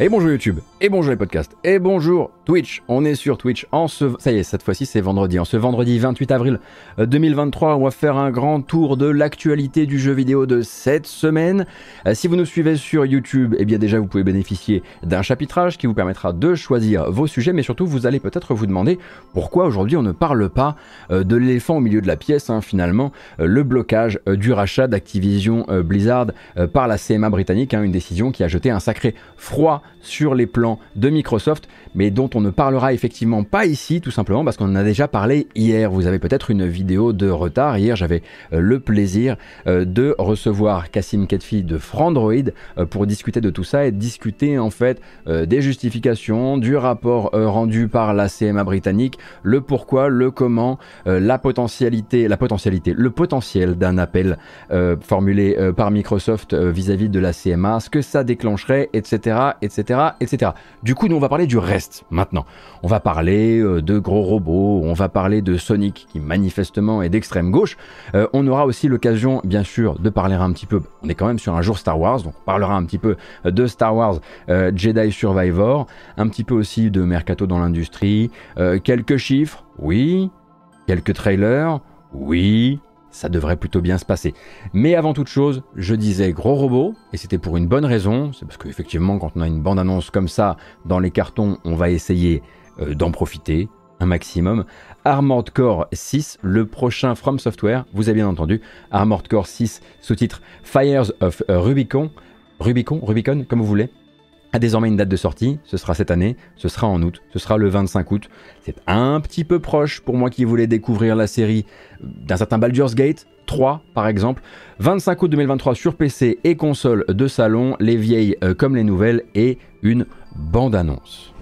Et bonjour YouTube, et bonjour les podcasts, et bonjour Twitch. On est sur Twitch en ce... Ça y est, cette fois-ci c'est vendredi. En ce vendredi 28 avril 2023, on va faire un grand tour de l'actualité du jeu vidéo de cette semaine. Euh, si vous nous suivez sur YouTube, eh bien déjà vous pouvez bénéficier d'un chapitrage qui vous permettra de choisir vos sujets, mais surtout vous allez peut-être vous demander pourquoi aujourd'hui on ne parle pas euh, de l'éléphant au milieu de la pièce, hein, finalement, euh, le blocage du rachat d'Activision Blizzard par la CMA britannique, hein, une décision qui a jeté un sacré froid sur les plans de Microsoft, mais dont on ne parlera effectivement pas ici, tout simplement parce qu'on en a déjà parlé hier. Vous avez peut-être une vidéo de retard. Hier, j'avais euh, le plaisir euh, de recevoir Cassim Ketfi de Frandroid euh, pour discuter de tout ça et discuter en fait des justifications, du rapport rendu par la CMA britannique, le pourquoi, le comment, la potentialité, la potentialité, le potentiel d'un appel formulé par Microsoft vis-à-vis -vis de la CMA, ce que ça déclencherait, etc., etc etc., Du coup, nous, on va parler du reste maintenant. On va parler euh, de gros robots, on va parler de Sonic qui manifestement est d'extrême gauche. Euh, on aura aussi l'occasion, bien sûr, de parler un petit peu. On est quand même sur un jour Star Wars, donc on parlera un petit peu de Star Wars euh, Jedi Survivor, un petit peu aussi de mercato dans l'industrie, quelques chiffres, oui, quelques trailers, oui, ça devrait plutôt bien se passer. Mais avant toute chose, je disais gros robot, et c'était pour une bonne raison, c'est parce qu'effectivement quand on a une bande-annonce comme ça dans les cartons, on va essayer euh, d'en profiter un maximum. Armored Core 6, le prochain From Software, vous avez bien entendu, Armored Core 6, sous-titre Fires of Rubicon, Rubicon, Rubicon, comme vous voulez, a désormais une date de sortie, ce sera cette année, ce sera en août, ce sera le 25 août. C'est un petit peu proche pour moi qui voulais découvrir la série d'un certain Baldur's Gate 3 par exemple. 25 août 2023 sur PC et console de salon, les vieilles euh, comme les nouvelles et une bande-annonce.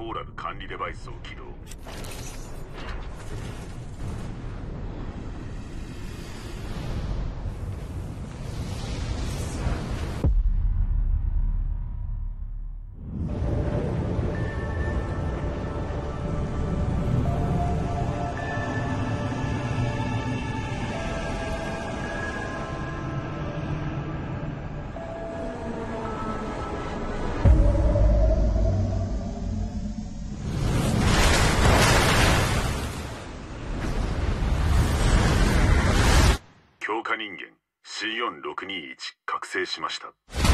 コーラル管理デバイスを起動。成しました。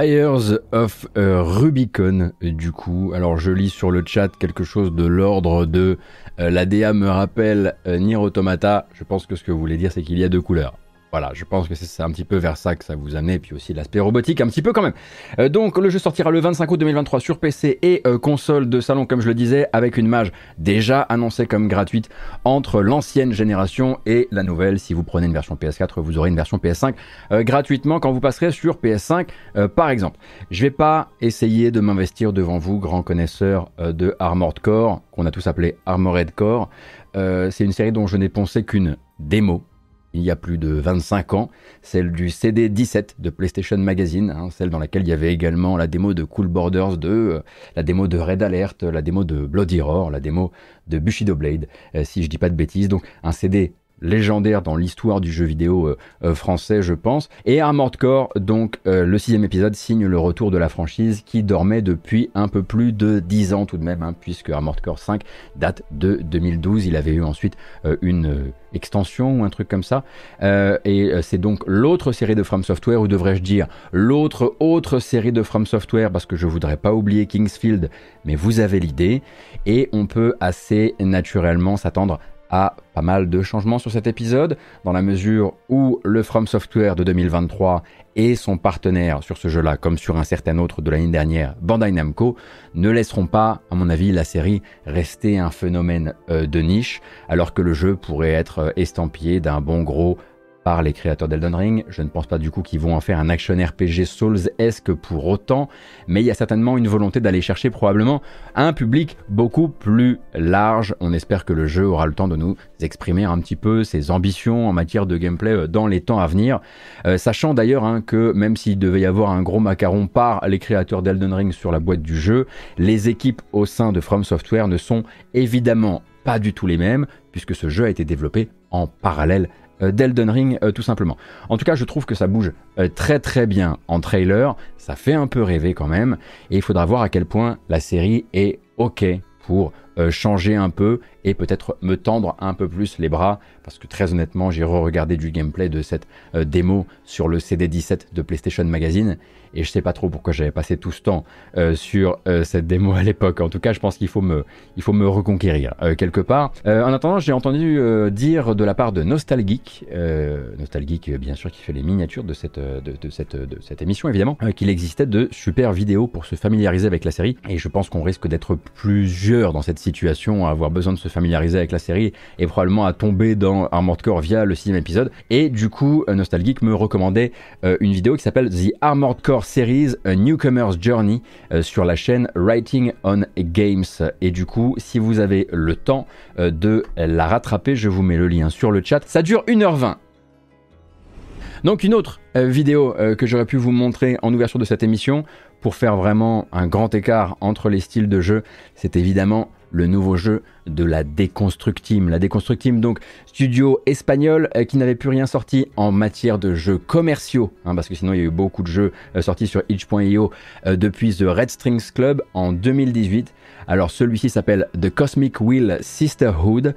Fires of Rubicon, du coup. Alors je lis sur le chat quelque chose de l'ordre de la DA me rappelle Automata. Je pense que ce que vous voulez dire c'est qu'il y a deux couleurs. Voilà, je pense que c'est un petit peu vers ça que ça vous amenait, puis aussi l'aspect robotique un petit peu quand même. Euh, donc le jeu sortira le 25 août 2023 sur PC et euh, console de salon, comme je le disais, avec une mage déjà annoncée comme gratuite entre l'ancienne génération et la nouvelle. Si vous prenez une version PS4, vous aurez une version PS5 euh, gratuitement quand vous passerez sur PS5, par exemple. Je vais pas essayer de m'investir devant vous, grands connaisseurs de Armored Core, qu'on a tous appelé Armored Core. c'est une série dont je n'ai pensé qu'une démo il y a plus de 25 ans, celle du CD 17 de PlayStation Magazine, hein, celle dans laquelle il y avait également la démo de Cool Borders 2, euh, la démo de Red Alert, la démo de Bloody Roar, la démo de Bushido Blade, euh, si je dis pas de bêtises. Donc un CD légendaire dans l'histoire du jeu vidéo euh, euh, français, je pense. Et Armored Core, donc euh, le sixième épisode, signe le retour de la franchise qui dormait depuis un peu plus de 10 ans tout de même, hein, puisque Armored Core 5 date de 2012. Il avait eu ensuite une extension ou un truc comme ça. et c'est donc l'autre série de From Software, ou devrais-je dire l'autre autre série de From Software, parce que je voudrais pas oublier Kingsfield, mais vous avez l'idée. Et on peut assez naturellement s'attendre a pas mal de changements sur cet épisode, dans la mesure où le From Software de 2023 et son partenaire sur ce jeu-là, comme sur un certain autre de l'année dernière, Bandai Namco, ne laisseront pas, à mon avis, la série rester un phénomène euh, de niche, alors que le jeu pourrait être euh, estampillé d'un bon gros par les créateurs d'Elden Ring. Je ne pense pas du coup qu'ils vont en faire un action RPG Souls-esque pour autant, mais il y a certainement une volonté d'aller chercher probablement un public beaucoup plus large. On espère que le jeu aura le temps de nous exprimer un petit peu ses ambitions en matière de gameplay euh, dans les temps à venir, euh, sachant d'ailleurs hein, que même s'il devait y avoir un gros macaron par les créateurs d'Elden Ring sur la boîte du jeu, les équipes au sein de From Software ne sont évidemment pas du tout les mêmes, puisque ce jeu a été développé en parallèle d'Elden Ring euh, tout simplement. En tout cas, je trouve que ça bouge euh, très très bien en trailer, ça fait un peu rêver quand même, et il faudra voir à quel point la série est ok pour changer un peu et peut-être me tendre un peu plus les bras parce que très honnêtement j'ai re-regardé du gameplay de cette démo sur le CD17 de PlayStation Magazine et je sais pas trop pourquoi j'avais passé tout ce temps euh, sur euh, cette démo à l'époque. En tout cas, je pense qu'il faut me, il faut me reconquérir euh, quelque part. en attendant, j'ai entendu dire de la part de Nostalgeek, Nostalgeek bien sûr qui fait les miniatures de cette, de, cette, de cette émission évidemment, qu'il existait de super vidéos pour se familiariser avec la série. Et je pense qu'on risque d'être plusieurs dans cette situation à avoir besoin de se familiariser avec la série et probablement à tomber dans Armored Core via le sixième épisode. Et du coup, Nostalgeek me recommandait une vidéo qui s'appelle The Armored Core Series A Newcomer's Journey euh, sur la chaîne Writing on Games. Et du coup, si vous avez le temps euh, de la rattraper, je vous mets le lien sur le chat. Ça dure 1h20. Donc une autre euh, vidéo que j'aurais pu vous montrer en ouverture de cette émission pour faire vraiment un grand écart entre les styles de jeu, c'est évidemment le nouveau jeu de la Deconstructim. La Deconstructim, donc studio espagnol euh, qui n'avait plus rien sorti en matière de jeux commerciaux, hein, parce que sinon il y a eu beaucoup de jeux euh, sortis sur itch.io euh, depuis The Red Strings Club en 2018. Alors celui-ci s'appelle The Cosmic Wheel Sisterhood.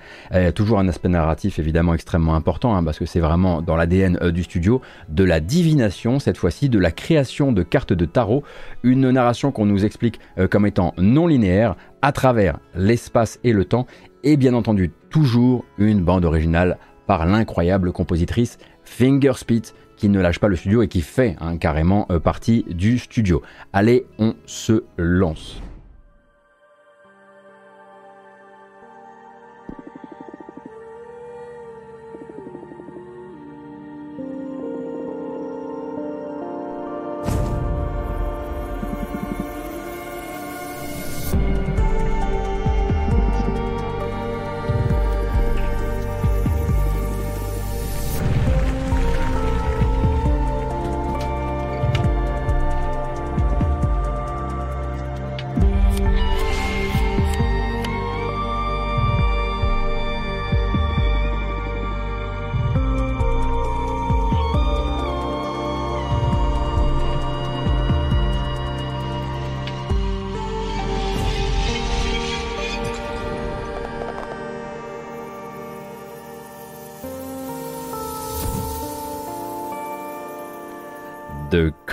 toujours un aspect narratif évidemment extrêmement important, hein, parce que c'est vraiment dans l'ADN du studio, de la divination, cette fois-ci de la création de cartes de tarot, une narration qu'on nous explique comme étant non linéaire à travers l'espace et le temps, et bien entendu toujours une bande originale par l'incroyable compositrice Fingerspit qui ne lâche pas le studio et qui fait hein, carrément euh, partie du studio. Allez, on se lance.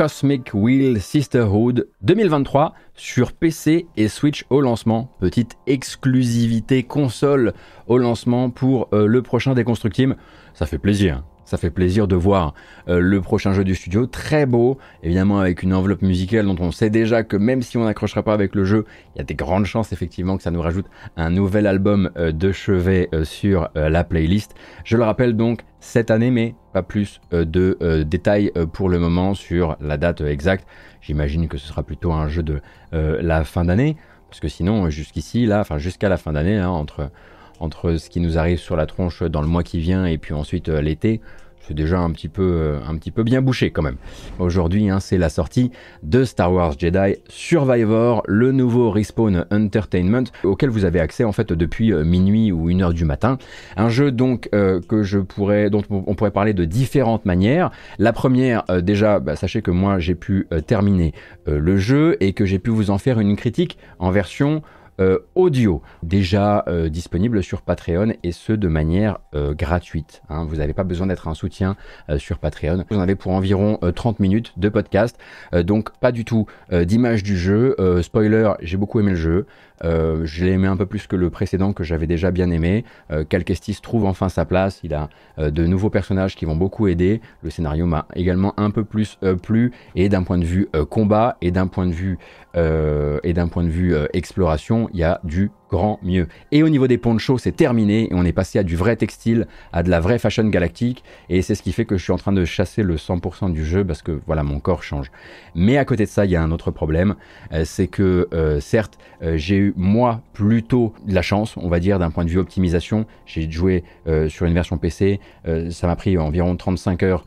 Cosmic Wheel Sisterhood 2023 sur PC et Switch au lancement. Petite exclusivité console au lancement pour euh, le prochain Deconstruct Ça fait plaisir. Ça fait plaisir de voir euh, le prochain jeu du studio, très beau, évidemment avec une enveloppe musicale dont on sait déjà que même si on n'accrochera pas avec le jeu, il y a des grandes chances effectivement que ça nous rajoute un nouvel album euh, de chevet sur la playlist. Je le rappelle donc cette année, mais pas plus de détails pour le moment sur la date exacte. J'imagine que ce sera plutôt un jeu de la fin d'année, parce que sinon jusqu'ici, là, enfin jusqu'à la fin d'année, hein, entre ce qui nous arrive sur la tronche dans le mois qui vient et puis ensuite euh, l'été, c'est déjà un petit peu, euh, un petit peu bien bouché quand même. Aujourd'hui, hein, c'est la sortie de Star Wars Jedi Survivor, le nouveau Respawn Entertainment, auquel vous avez accès en fait depuis euh, minuit ou une heure du matin. Un jeu donc que je pourrais, dont on pourrait parler de différentes manières. La première, déjà, bah, sachez que moi j'ai pu terminer le jeu et que j'ai pu vous en faire une critique en version euh, audio, déjà euh, disponible sur Patreon et ce de manière euh, gratuite. Hein. Vous n'avez pas besoin d'être un soutien sur Patreon. Vous en avez pour environ 30 minutes de podcast, donc pas du tout d'image du jeu. spoiler, j'ai beaucoup aimé le jeu. Euh, je l'ai aimé un peu plus que le précédent que j'avais déjà bien aimé. Euh, Cal Kestis trouve enfin sa place. Il a euh, de nouveaux personnages qui vont beaucoup aider. Le scénario m'a également un peu plus plu et d'un point de vue combat et d'un point de vue et d'un point de vue exploration, il y a du grand mieux. Et au niveau des ponchos, c'est terminé et on est passé à du vrai textile, à de la vraie fashion galactique et c'est ce qui fait que je suis en train de chasser le 100% du jeu parce que voilà, mon corps change. Mais à côté de ça, il y a un autre problème, euh, c'est que euh, certes, euh, j'ai eu moi plutôt de la chance, on va dire d'un point de vue optimisation, j'ai joué sur une version PC, ça m'a pris environ 35 heures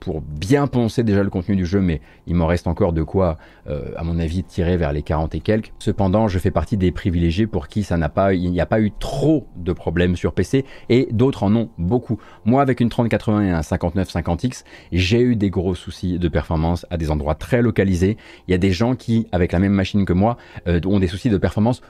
pour bien penser déjà le contenu du jeu, mais il m'en reste encore de quoi, à mon avis, tirer vers les 40 et quelques. Cependant, je fais partie des privilégiés pour qui ça n'a pas, il n'y a pas eu trop de problèmes sur PC et d'autres en ont beaucoup. Moi, avec une 3080 et un 5950X, j'ai eu des gros soucis de performance à des endroits très localisés. Il y a des gens qui, avec la même machine que moi, euh, ont des soucis de performance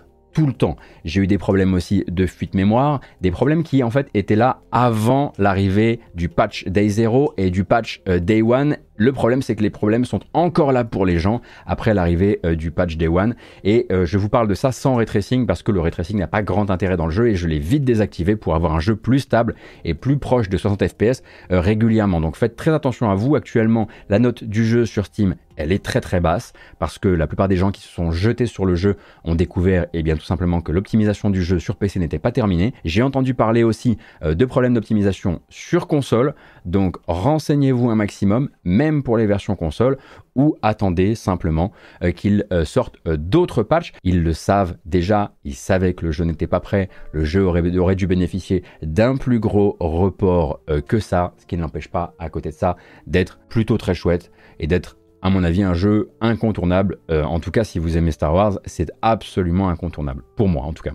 le temps. J'ai eu des problèmes aussi de fuite mémoire, des problèmes qui en fait étaient là avant l'arrivée du patch Day 0 et du patch euh, Day 1 le problème, c'est que les problèmes sont encore là pour les gens après l'arrivée euh, du patch Day One. Et euh, je vous parle de ça sans ray tracing parce que le ray tracing n'a pas grand intérêt dans le jeu et je l'ai vite désactivé pour avoir un jeu plus stable et plus proche de 60 FPS euh, régulièrement. Donc faites très attention à vous. Actuellement, la note du jeu sur Steam, elle est très très basse parce que la plupart des gens qui se sont jetés sur le jeu ont découvert et eh bien tout simplement que l'optimisation du jeu sur PC n'était pas terminée. J'ai entendu parler aussi de problèmes d'optimisation sur console. Donc renseignez-vous un maximum, pour les versions console, ou attendez simplement euh, qu'ils euh, sortent euh, d'autres patchs. Ils le savent déjà, ils savaient que le jeu n'était pas prêt, le jeu aurait, aurait dû bénéficier d'un plus gros report que ça, ce qui ne l'empêche pas, à côté de ça, d'être plutôt très chouette et d'être à mon avis, un jeu incontournable. en tout cas, si vous aimez Star Wars, c'est absolument incontournable. Pour moi, en tout cas.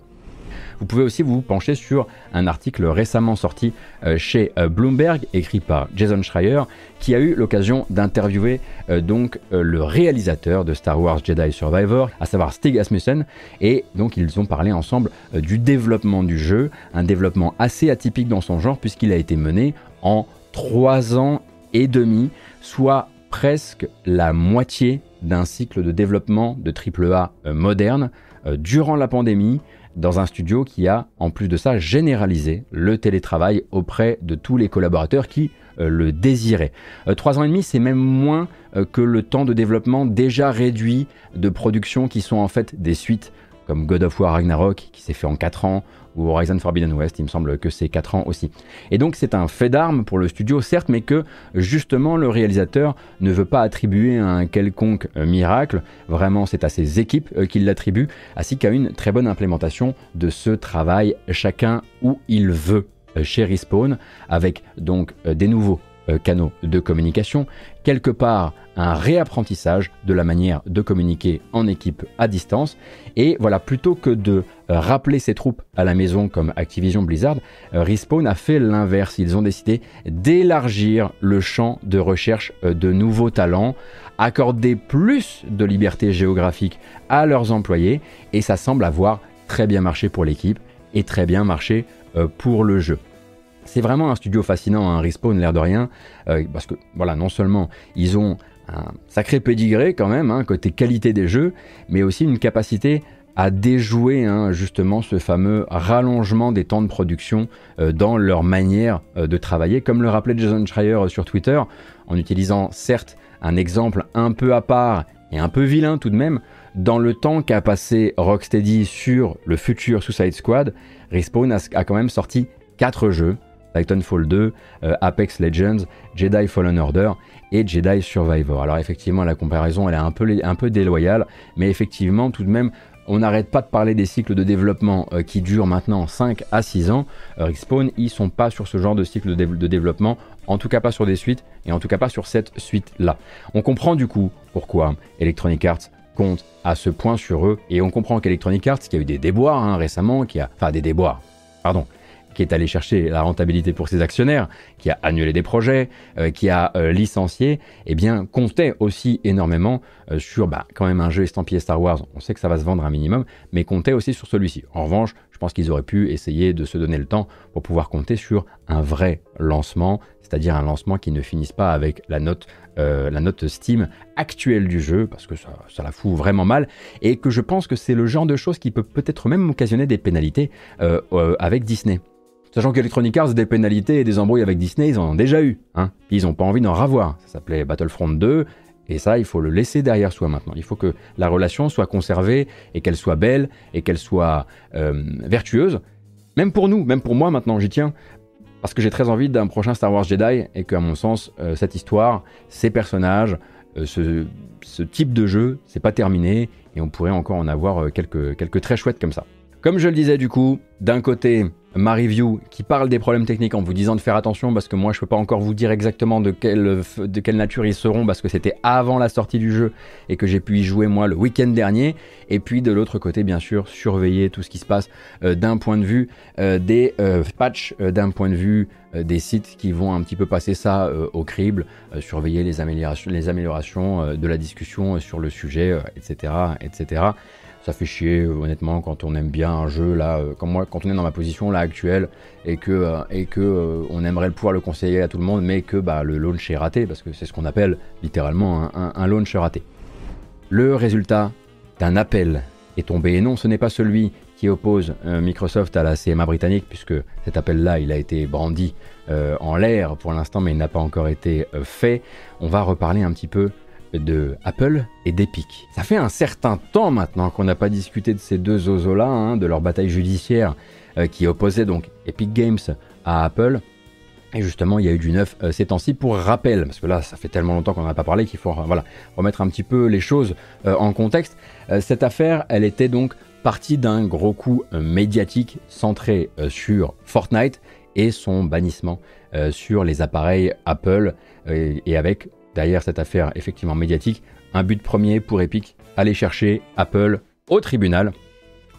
Vous pouvez aussi vous pencher sur un article récemment sorti euh, chez euh, Bloomberg, écrit par Jason Schreier, qui a eu l'occasion d'interviewer euh, donc le réalisateur de Star Wars Jedi Survivor, à savoir Stig Asmussen, et donc ils ont parlé ensemble du développement du jeu, un développement assez atypique dans son genre puisqu'il a été mené en trois ans et demi, soit presque la moitié d'un cycle de développement de AAA moderne durant la pandémie dans un studio qui a, en plus de ça, généralisé le télétravail auprès de tous les collaborateurs qui euh, le désiraient. Euh, trois ans et demi, c'est même moins euh, que le temps de développement déjà réduit de production qui sont en fait des suites comme God of War Ragnarok qui s'est fait en 4 ans, ou Horizon Forbidden West, il me semble que c'est 4 ans aussi. Et donc c'est un fait d'armes pour le studio, certes, mais que justement le réalisateur ne veut pas attribuer un quelconque euh, miracle, vraiment c'est à ses équipes euh, qu'il l'attribue, ainsi qu'à une très bonne implémentation de ce travail, chacun où il veut euh, chez Respawn, avec donc des nouveaux canaux de communication, quelque part un réapprentissage de la manière de communiquer en équipe à distance. Et voilà, plutôt que de euh, rappeler ses troupes à la maison comme Activision Blizzard, euh, Respawn a fait l'inverse. Ils ont décidé d'élargir le champ de recherche euh, de nouveaux talents, accorder plus de liberté géographique à leurs employés, et ça semble avoir très bien marché pour l'équipe et très bien marché pour le jeu. C'est vraiment un studio fascinant, un Respawn, l'air de rien, parce que voilà, non seulement ils ont un sacré pédigré quand même, hein, côté qualité des jeux, mais aussi une capacité à déjouer hein, justement ce fameux rallongement des temps de production euh, dans leur manière euh, de travailler, comme le rappelait Jason Schreier euh, sur Twitter, en utilisant certes un exemple un peu à part et un peu vilain tout de même, dans le temps qu'a passé Rocksteady sur le futur Suicide Squad, Respawn a, a quand même sorti 4 jeux, Titanfall 2, Apex Legends, Jedi Fallen Order et Jedi Survivor. Alors effectivement la comparaison elle est un peu, un peu déloyale, mais effectivement tout de même on n'arrête pas de parler des cycles de développement euh, qui durent maintenant 5 à 6 ans. Euh, Respawn, ils sont pas sur ce genre de cycle de, développement, en tout cas pas sur des suites, et en tout cas pas sur cette suite-là. On comprend du coup pourquoi Electronic Arts compte à ce point sur eux, et on comprend qu'Electronic Arts, qui a eu des déboires hein, récemment, qui a... Enfin des déboires, pardon, qui est allé chercher la rentabilité pour ses actionnaires, qui a annulé des projets, euh, qui a euh, licencié, eh bien, comptait aussi énormément euh, sur bah, quand même un jeu estampillé Star Wars. On sait que ça va se vendre un minimum, mais comptait aussi sur celui-ci. En revanche, je pense qu'ils auraient pu essayer de se donner le temps pour pouvoir compter sur un vrai lancement, c'est-à-dire un lancement qui ne finisse pas avec la note la note Steam actuelle du jeu, parce que ça, ça, la fout vraiment mal, et que je pense que c'est le genre de choses qui peut peut-être même occasionner des pénalités avec Disney. Sachant qu'Electronic Arts, des pénalités et des embrouilles avec Disney, ils en ont déjà eu. Hein. ils n'ont pas envie d'en ravoir. Ça s'appelait Battlefront 2. Et ça, il faut le laisser derrière soi maintenant. Il faut que la relation soit conservée et qu'elle soit belle et qu'elle soit euh, vertueuse. Même pour nous, même pour moi maintenant, j'y tiens. Parce que j'ai très envie d'un prochain Star Wars Jedi et qu'à mon sens, euh, cette histoire, ces personnages, euh, ce, ce, type de jeu, c'est pas terminé et on pourrait encore en avoir quelques, quelques très chouettes comme ça. Comme je le disais du coup, d'un côté, ma review qui parle des problèmes techniques en vous disant de faire attention parce que moi je peux pas encore vous dire exactement de quelle, de quelle nature ils seront parce que c'était avant la sortie du jeu et que j'ai pu y jouer moi le week-end dernier. Et puis de l'autre côté, bien sûr, surveiller tout ce qui se passe euh, d'un point de vue euh, des euh, patchs, d'un point de vue des sites qui vont un petit peu passer ça au crible, surveiller les améliorations, les améliorations de la discussion sur le sujet, etc., etc ça fait chier honnêtement quand on aime bien un jeu là, euh, comme moi, quand on est dans ma position là actuelle et que euh, et que euh, on aimerait pouvoir le conseiller à tout le monde, mais que bah, le launch est raté parce que c'est ce qu'on appelle littéralement un, un, launch raté. Le résultat d'un appel est tombé et non, ce n'est pas celui qui oppose Microsoft à la CMA britannique puisque cet appel-là il a été brandi en l'air pour l'instant mais il n'a pas encore été fait. On va reparler un petit peu de Apple et d'Epic. Ça fait un certain temps maintenant qu'on n'a pas discuté de ces deux oiseaux-là, hein, de leur bataille judiciaire euh, qui opposait donc Epic Games à Apple. Et justement, il y a eu du neuf euh, ces temps-ci pour rappel, parce que là, ça fait tellement longtemps qu'on n'en a pas parlé qu'il faut voilà, remettre un petit peu les choses euh, en contexte. cette affaire, elle était donc partie d'un gros coup médiatique centré sur Fortnite et son bannissement sur les appareils Apple et avec derrière cette affaire effectivement médiatique, un but premier pour Epic, aller chercher Apple au tribunal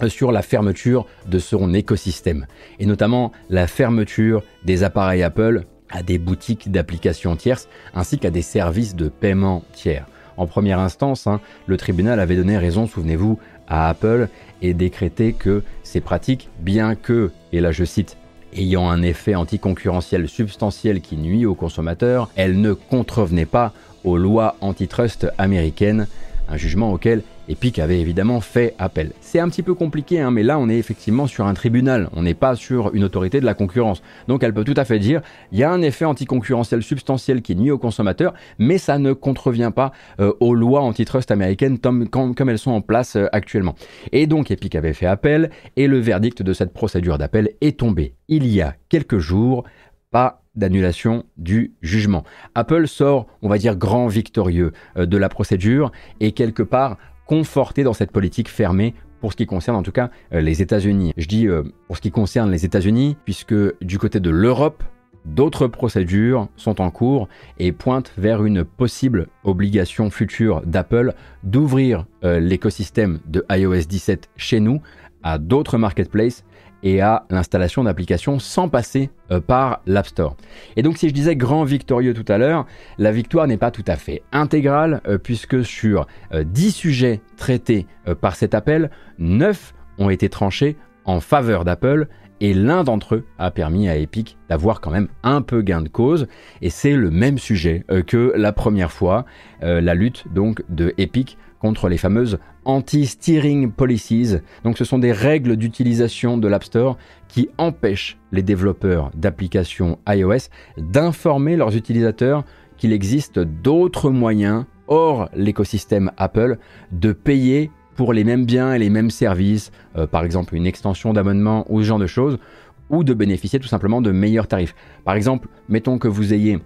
sur la fermeture de son écosystème, et notamment la fermeture des appareils Apple à des boutiques d'applications tierces, ainsi qu'à des services de paiement tiers. En première instance, hein, le tribunal avait donné raison, souvenez-vous, à Apple et décrété que ces pratiques, bien que, et là je cite, ayant un effet anticoncurrentiel substantiel qui nuit aux consommateurs, elle ne contrevenait pas aux lois antitrust américaines, un jugement auquel Epic avait évidemment fait appel. C'est un petit peu compliqué, hein, mais là on est effectivement sur un tribunal, on n'est pas sur une autorité de la concurrence. Donc elle peut tout à fait dire, il y a un effet anticoncurrentiel substantiel qui nuit aux consommateurs, mais ça ne contrevient pas euh, aux lois antitrust américaines comme, elles sont en place euh, actuellement. Et donc Epic avait fait appel, et le verdict de cette procédure d'appel est tombé il y a quelques jours, pas d'annulation du jugement. Apple sort, on va dire, grand victorieux euh, de la procédure et quelque part conforté dans cette politique fermée pour ce qui concerne en tout cas euh, les États-Unis. Je dis euh, pour ce qui concerne les États-Unis, puisque du côté de l'Europe, d'autres procédures sont en cours et pointent vers une possible obligation future d'Apple d'ouvrir euh, l'écosystème de iOS 17 chez nous à d'autres marketplaces et à l'installation d'applications sans passer euh, par l'App Store. Et donc si je disais grand victorieux tout à l'heure, la victoire n'est pas tout à fait intégrale euh, puisque sur 10 euh, sujets traités par cet appel, 9 ont été tranchés en faveur d'Apple et l'un d'entre eux a permis à Epic d'avoir quand même un peu gain de cause, et c'est le même sujet que la première fois, la lutte donc de Epic contre les fameuses anti-steering policies. Donc ce sont des règles d'utilisation de l'App Store qui empêchent les développeurs d'applications iOS d'informer leurs utilisateurs qu'il existe d'autres moyens hors l'écosystème Apple de payer pour les mêmes biens et les mêmes services, euh, par exemple une extension d'abonnement ou ce genre de choses, ou de bénéficier tout simplement de meilleurs tarifs. Par exemple, mettons que vous ayez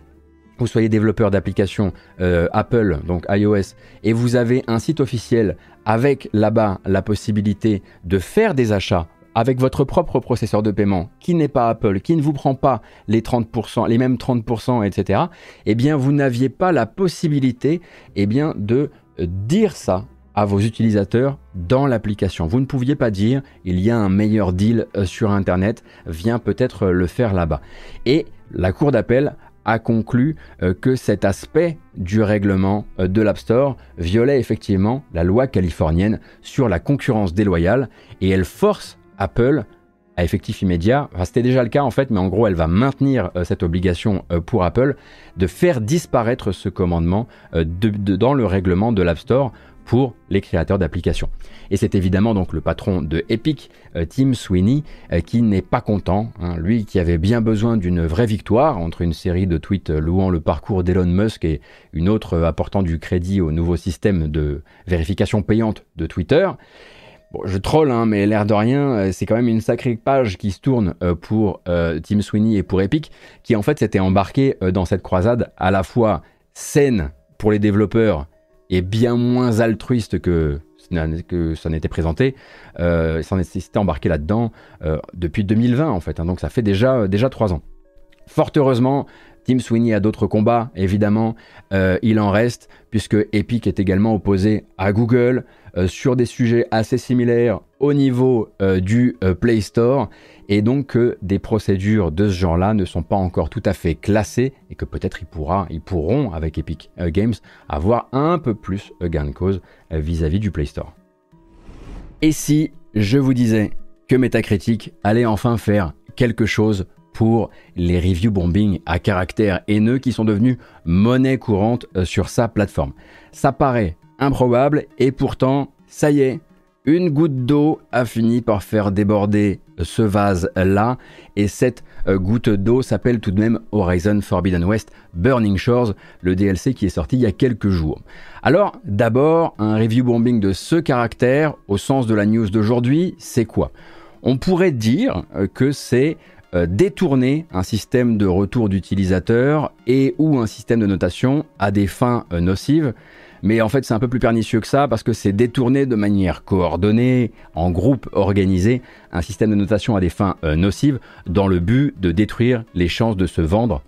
vous soyez développeur d'applications euh, Apple, donc iOS, et vous avez un site officiel avec là-bas la possibilité de faire des achats avec votre propre processeur de paiement qui n'est pas Apple, qui ne vous prend pas les 30%, les mêmes 30%, etc., eh bien, vous n'aviez pas la possibilité, eh bien, de dire ça à vos utilisateurs dans l'application. Vous ne pouviez pas dire il y a un meilleur deal euh, sur Internet, viens peut-être le faire là-bas. Et la Cour d'appel a conclu euh, que cet aspect du règlement euh, de l'App Store violait effectivement la loi californienne sur la concurrence déloyale et elle force Apple à effectif immédiat, enfin, c'était déjà le cas en fait, mais en gros elle va maintenir euh, cette obligation pour Apple de faire disparaître ce commandement dans le règlement de l'App Store pour les créateurs d'applications. Et c'est évidemment donc le patron de Epic, euh, Tim Sweeney, euh, qui n'est pas content, hein. lui qui avait bien besoin d'une vraie victoire entre une série de tweets louant le parcours d'Elon Musk et une autre apportant du crédit au nouveau système de vérification payante de Twitter. Bon, je troll, hein, mais l'air de rien, euh, c'est quand même une sacrée page qui se tourne pour Tim Sweeney et pour Epic, qui en fait s'était embarqué dans cette croisade à la fois saine pour les développeurs est bien moins altruiste que, que ça n'était présenté. Euh, s'était embarqué là-dedans euh, depuis 2020 en fait, hein, donc ça fait déjà déjà trois ans. Fort heureusement, Tim Sweeney a d'autres combats, évidemment, euh, il en reste, puisque Epic est également opposé à Google euh, sur des sujets assez similaires au niveau du Play Store et donc que des procédures de ce genre-là ne sont pas encore tout à fait classées et que peut-être ils, pourra, ils pourront, avec Epic euh, Games, avoir un peu plus gain de cause euh, vis-à-vis du Play Store. Et si je vous disais que Metacritic allait enfin faire quelque chose pour les review bombing à caractère haineux qui sont devenus monnaie courante euh, sur sa plateforme. Ça paraît improbable et pourtant, ça y est, une goutte d'eau a fini par faire déborder ce vase-là, et cette euh, goutte d'eau s'appelle tout de même Horizon Forbidden West Burning Shores, le DLC qui est sorti il y a quelques jours. Alors, d'abord, un review bombing de ce caractère, au sens de la news d'aujourd'hui, c'est quoi? On pourrait dire euh, que c'est euh, détourner un système de retour d'utilisateur et ou un système de notation à des fins nocives mais en fait, c'est un peu plus pernicieux que ça parce que c'est détourner de manière coordonnée, en groupe organisé, un système de notation à des fins euh, nocives dans le but de détruire les chances de se vendre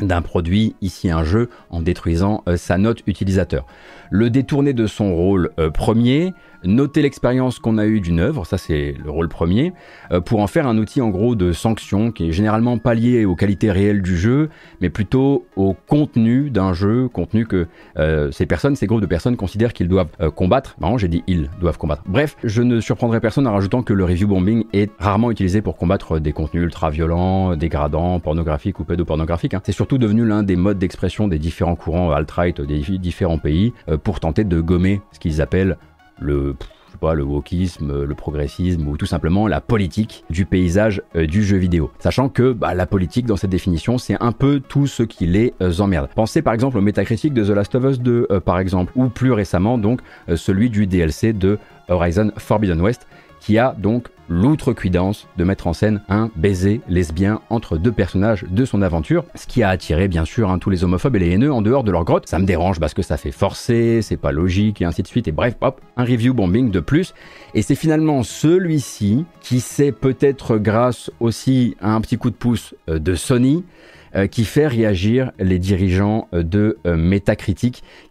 d'un produit, ici un jeu, en détruisant euh, sa note utilisateur. Le détourner de son rôle euh, premier, noter l'expérience qu'on a eue d'une œuvre, ça c'est le rôle premier, euh, pour en faire un outil en gros de sanction qui est généralement pas lié aux qualités réelles du jeu, mais plutôt au contenu d'un jeu, contenu que euh, ces personnes, ces groupes de personnes considèrent qu'ils doivent euh, combattre. J'ai dit ils doivent combattre. Bref, je ne surprendrai personne en rajoutant que le review bombing est rarement utilisé pour combattre des contenus ultra violents, dégradants, pornographiques ou pédopornographiques. Hein. C'est surtout devenu l'un des modes d'expression des différents courants alt-right des différents pays pour tenter de gommer ce qu'ils appellent le, pas, le wokisme, le progressisme ou tout simplement la politique du paysage euh, du jeu vidéo. Sachant que bah, la politique dans cette définition c'est un peu tout ce qui les euh, emmerde. Pensez par exemple au métacritique de The Last of Us 2 euh, par exemple ou plus récemment donc celui du DLC de Horizon Forbidden West qui a donc l'outrecuidance de mettre en scène un baiser lesbien entre deux personnages de son aventure, ce qui a attiré bien sûr hein, tous les homophobes et les haineux en dehors de leur grotte. Ça me dérange parce que ça fait forcer, c'est pas logique et ainsi de suite. Et bref, hop, un review bombing de plus. Et c'est finalement celui-ci qui sait peut-être grâce aussi à un petit coup de pouce euh, de Sony euh, qui fait réagir les dirigeants euh, de euh,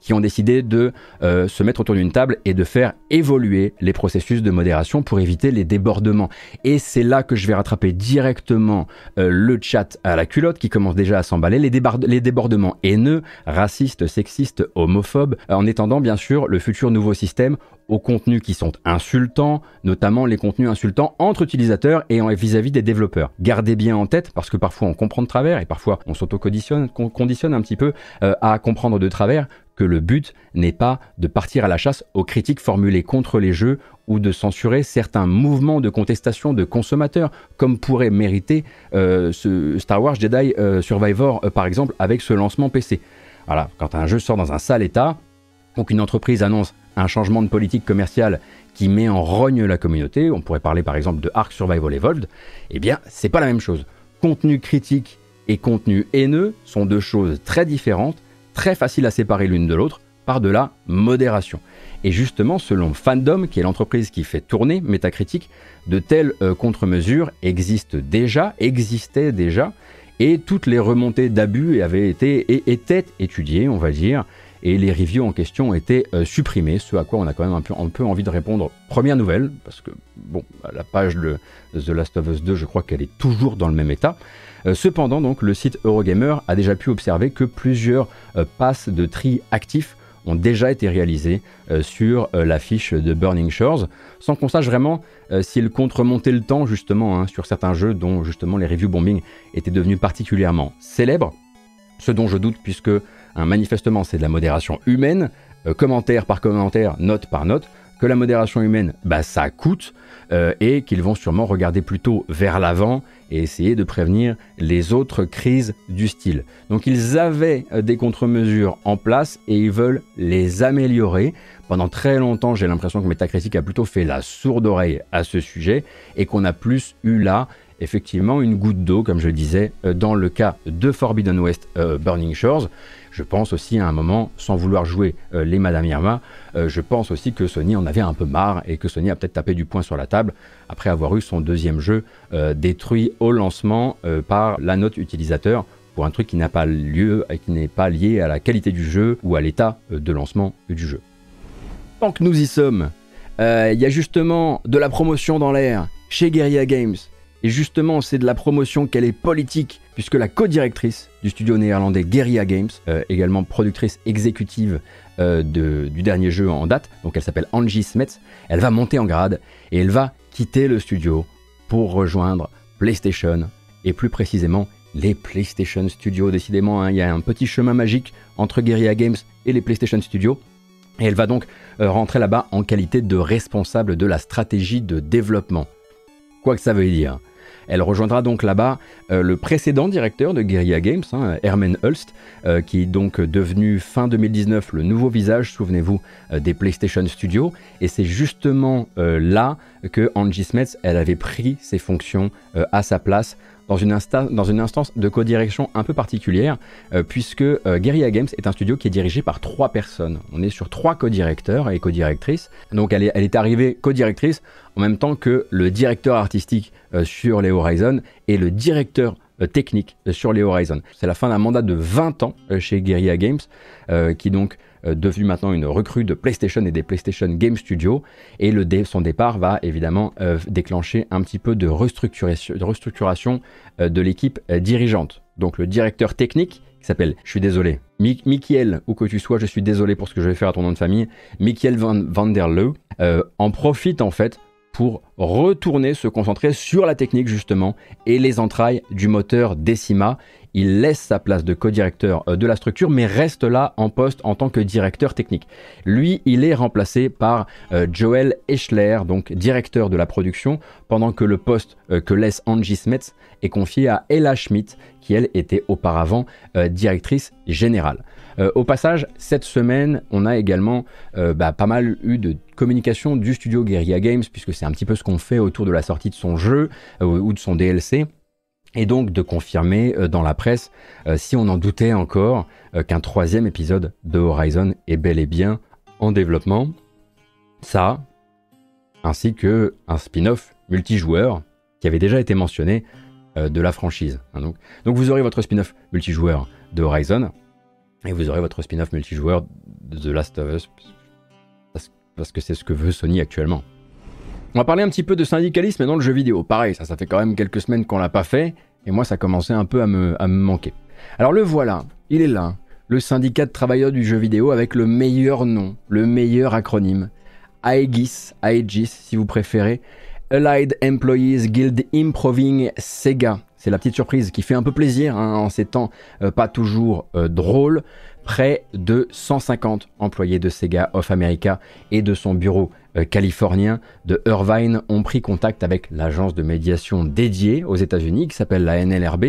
qui ont décidé de se mettre autour d'une table et de faire évoluer les processus de modération pour éviter les débordements. Et c'est là que je vais rattraper directement le chat à la culotte qui commence déjà à s'emballer, les débordements haineux, racistes, sexistes, homophobes, en étendant bien sûr le futur nouveau système aux contenus qui sont insultants, notamment les contenus insultants entre utilisateurs et vis-à-vis des développeurs. Gardez bien en tête, parce que parfois on comprend de travers et parfois on s'auto-conditionne conditionne un petit peu euh, à comprendre de travers que le but n'est pas de partir à la chasse aux critiques formulées contre les jeux ou de censurer certains mouvements de contestation de consommateurs, comme pourrait mériter euh, Star Wars Jedi euh, Survivor par exemple avec ce lancement PC. Voilà, quand un jeu sort dans un sale état, ou qu'une entreprise annonce un changement de politique commerciale qui met en rogne la communauté, on pourrait parler par exemple de Ark Survival Evolved, eh bien, c'est pas la même chose. Contenu critique et contenu haineux sont deux choses très différentes, très faciles à séparer l'une de l'autre, par de la modération. Et justement, selon Fandom, qui est l'entreprise qui fait tourner Metacritic, de telles euh, contre-mesures existent déjà, existaient déjà, et toutes les remontées d'abus avaient été et étaient étudiées, on va dire, et les reviews en question étaient euh, supprimées, ce à quoi on a quand même un peu, envie de répondre. Première nouvelle, parce que bon, la page de The Last of Us 2, je crois qu'elle est toujours dans le même état. Euh, cependant, donc, le site Eurogamer a déjà pu observer que plusieurs euh, passes de tri actifs ont déjà été réalisées sur la fiche de Burning Shores, sans qu'on sache vraiment s'ils comptent remonter le temps justement hein, sur certains jeux dont justement les review bombing étaient devenus particulièrement célèbres. Ce dont je doute puisque manifestement, c'est de la modération humaine, euh, commentaire par commentaire, note par note, que la modération humaine, bah, ça coûte, euh, et qu'ils vont sûrement regarder plutôt vers l'avant et essayer de prévenir les autres crises du style. Donc ils avaient euh, des contre-mesures en place et ils veulent les améliorer. Pendant très longtemps, j'ai l'impression que Metacritic a plutôt fait la sourde oreille à ce sujet et qu'on a plus eu là effectivement une goutte d'eau, comme je le disais, dans le cas de Forbidden West Burning Shores. Je pense aussi à un moment, sans vouloir jouer euh, les Madame Irma, euh, je pense aussi que Sony en avait un peu marre et que Sony a peut-être tapé du poing sur la table après avoir eu son deuxième jeu euh, détruit au lancement par la note utilisateur pour un truc qui n'a pas lieu et qui n'est pas lié à la qualité du jeu ou à l'état de lancement du jeu. Tant que nous y sommes, il y a justement de la promotion dans l'air chez Guerrilla Games. Et justement, c'est de la promotion qu'elle est politique, puisque la co-directrice du studio néerlandais Guerrilla Games, euh, également productrice exécutive euh, du dernier jeu en date, donc elle s'appelle Angie Smets, elle va monter en grade et elle va quitter le studio pour rejoindre PlayStation et plus précisément les PlayStation Studios. Décidément, hein, il y a un petit chemin magique entre Guerrilla Games et les PlayStation Studios. Et elle va donc euh, rentrer là-bas en qualité de responsable de la stratégie de développement. Quoi que ça veut dire. Elle rejoindra donc là-bas euh, le précédent directeur de Guerrilla Games, hein, Herman Hulst, euh, qui est donc devenu fin 2019 le nouveau visage, souvenez-vous, euh, des PlayStation Studios. Et c'est justement là que Angie Smets, elle avait pris ses fonctions à sa place dans une, instance de codirection un peu particulière, puisque Guerrilla Games est un studio qui est dirigé par trois personnes. On est sur trois co-directeurs et co-directrices. Donc elle est, arrivée co-directrice en même temps que le directeur artistique euh, sur les Horizon et le directeur euh, technique euh, sur les Horizon. C'est la fin d'un mandat de 20 ans chez Guerrilla Games, qui donc devenu maintenant une recrue de PlayStation et des PlayStation Game Studios. Et le son départ va évidemment déclencher un petit peu de restructuration de, de l'équipe dirigeante. Donc le directeur technique, qui s'appelle, je suis désolé, Michael, où que tu sois, je suis désolé pour ce que je vais faire à ton nom de famille, Michael Van, Van der Leu, en profite en fait pour retourner se concentrer sur la technique justement et les entrailles du moteur Decima. Il laisse sa place de co-directeur euh, de la structure mais reste là en poste en tant que directeur technique. Lui, il est remplacé par euh, Joel Eschler, donc directeur de la production, pendant que le poste euh, que laisse Angie Smets est confié à Ella Schmidt qui elle était auparavant directrice générale. Euh, au passage, cette semaine, on a également euh, bah, pas mal eu de communication du studio Guerrilla Games, puisque c'est un petit peu ce qu'on fait autour de la sortie de son jeu euh, ou de son DLC. Et donc de confirmer dans la presse, si on en doutait encore, qu'un troisième épisode de Horizon est bel et bien en développement. Ça, ainsi que un spin-off multijoueur qui avait déjà été mentionné de la franchise. Hein, donc, donc vous aurez votre spin-off multijoueur de Horizon, et vous aurez votre spin-off multijoueur de The Last of Us, parce que c'est ce que veut Sony actuellement. On va parler un petit peu de syndicalisme dans le jeu vidéo. Pareil, ça, ça fait quand même quelques semaines qu'on l'a pas fait, et moi ça commençait un peu à me, à me manquer. Alors le voilà, il est là, le syndicat de travailleurs du jeu vidéo avec le meilleur nom, le meilleur acronyme, Aegis, Aegis si vous préférez, Allied Employees Guild Improving Sega. C'est la petite surprise qui fait un peu plaisir hein, en ces temps euh, pas toujours euh, drôles. Près de 150 employés de Sega of America et de son bureau euh, californien de Irvine ont pris contact avec l'agence de médiation dédiée aux États-Unis qui s'appelle la NLRB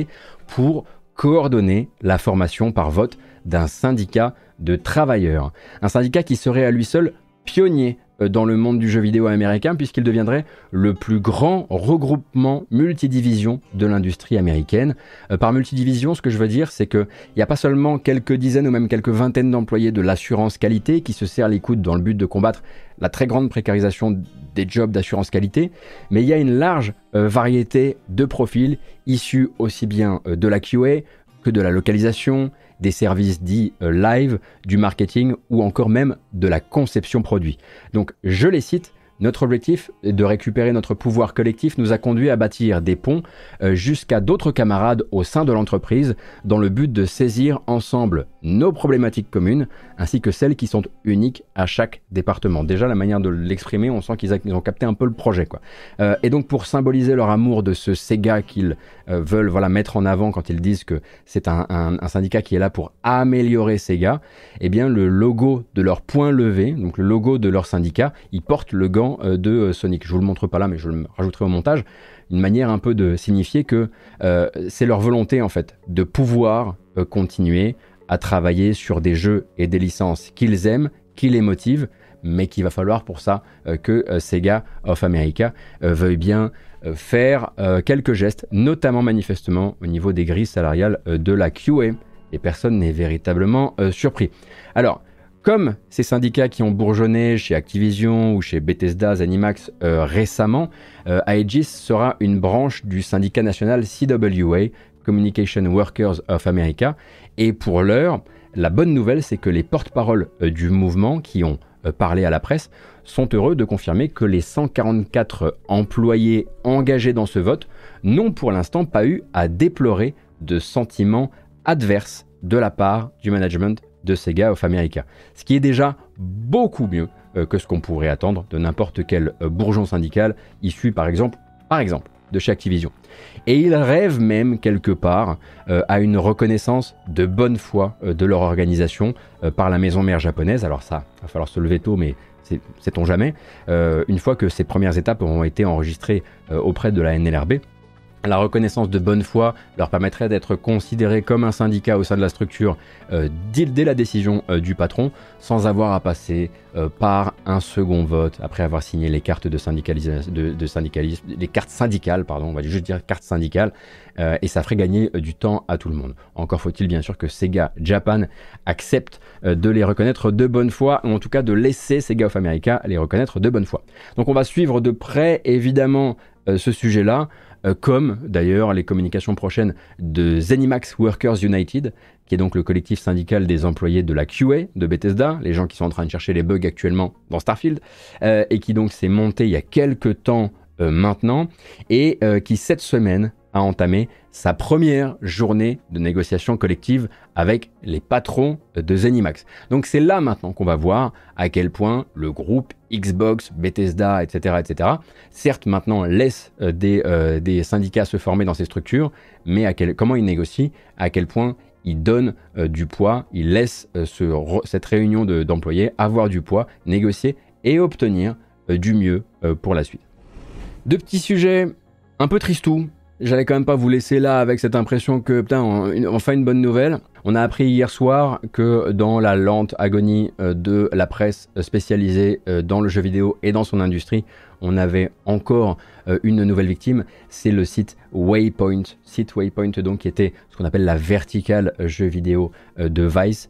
pour coordonner la formation par vote d'un syndicat de travailleurs. Un syndicat qui serait à lui seul pionnier dans le monde du jeu vidéo américain puisqu'il deviendrait le plus grand regroupement multidivision de l'industrie américaine. Euh, par multidivision, ce que je veux dire, c'est qu'il n'y a pas seulement quelques dizaines ou même quelques vingtaines d'employés de l'assurance qualité qui se serrent les coudes dans le but de combattre la très grande précarisation des jobs d'assurance qualité, mais il y a une large euh, variété de profils issus aussi bien de la QA que de la localisation, des services dits euh, live, du marketing ou encore même de la conception produit. Donc je les cite notre objectif de récupérer notre pouvoir collectif nous a conduit à bâtir des ponts euh, jusqu'à d'autres camarades au sein de l'entreprise dans le but de saisir ensemble nos problématiques communes ainsi que celles qui sont uniques à chaque département. Déjà la manière de l'exprimer, on sent qu'ils ont capté un peu le projet. Quoi. Euh, et donc pour symboliser leur amour de ce Sega qu'ils euh, veulent voilà, mettre en avant quand ils disent que c'est un, syndicat qui est là pour améliorer Sega, eh bien le logo de leur point levé, donc le logo de leur syndicat, il porte le gant euh, de euh, Sonic. Je vous le montre pas là, mais je le rajouterai au montage. Une manière un peu de signifier que euh, c'est leur volonté en fait de pouvoir continuer à travailler sur des jeux et des licences qu'ils aiment, qui les motivent, mais qu'il va falloir pour ça que Sega of America veuille bien faire quelques gestes, notamment manifestement au niveau des grilles salariales de la QA. Et personne n'est véritablement surpris. Alors, comme ces syndicats qui ont bourgeonné chez Activision ou chez Bethesda, Zenimax euh, récemment, euh, Aegis sera une branche du syndicat national CWA, Communication Workers of America. Et pour l'heure, la bonne nouvelle, c'est que les porte-paroles euh, du mouvement qui ont parlé à la presse sont heureux de confirmer que les 144 employés engagés dans ce vote n'ont pour l'instant pas eu à déplorer de sentiments adverses de la part du management de Sega of America. Ce qui est déjà beaucoup mieux euh, que ce qu'on pourrait attendre de n'importe quel euh, bourgeon syndical issu par exemple, de chez Activision. Et ils rêvent même quelque part euh, à une reconnaissance de bonne foi de leur organisation par la maison mère japonaise. Alors ça, va falloir se lever tôt, mais sait-on jamais. une fois que ces premières étapes auront été enregistrées auprès de la NLRB, la reconnaissance de bonne foi leur permettrait d'être considérés comme un syndicat au sein de la structure euh, dès, la décision euh, du patron, sans avoir à passer euh, par un second vote après avoir signé les cartes les cartes syndicales, pardon, on va juste dire cartes syndicales, et ça ferait gagner du temps à tout le monde. Encore faut-il bien sûr que Sega Japan accepte de les reconnaître de bonne foi, ou en tout cas de laisser Sega of America les reconnaître de bonne foi. Donc on va suivre de près évidemment ce sujet-là. Euh, comme d'ailleurs les communications prochaines de Zenimax Workers United, qui est donc le collectif syndical des employés de la QA de Bethesda, les gens qui sont en train de chercher les bugs actuellement dans Starfield, euh, et qui donc s'est monté il y a quelques temps euh, maintenant, et qui cette semaine a entamé sa première journée de négociation collective avec les patrons de Zenimax. Donc c'est là maintenant qu'on va voir à quel point le groupe Xbox, Bethesda, etc., etc., certes maintenant laisse euh, euh, des, syndicats se former dans ces structures, mais comment ils négocient, à quel point ils donnent euh, du poids, ils laissent cette réunion d'employés avoir du poids, négocier et obtenir du mieux pour la suite. Deux petits sujets un peu tristous J'allais quand même pas vous laisser là avec cette impression que, putain, enfin une bonne nouvelle. On a appris hier soir que dans la lente agonie euh, de la presse spécialisée euh, dans le jeu vidéo et dans son industrie, on avait encore euh, une nouvelle victime. C'est le site Waypoint. Site Waypoint, donc, qui était ce qu'on appelle la verticale jeu vidéo de Vice.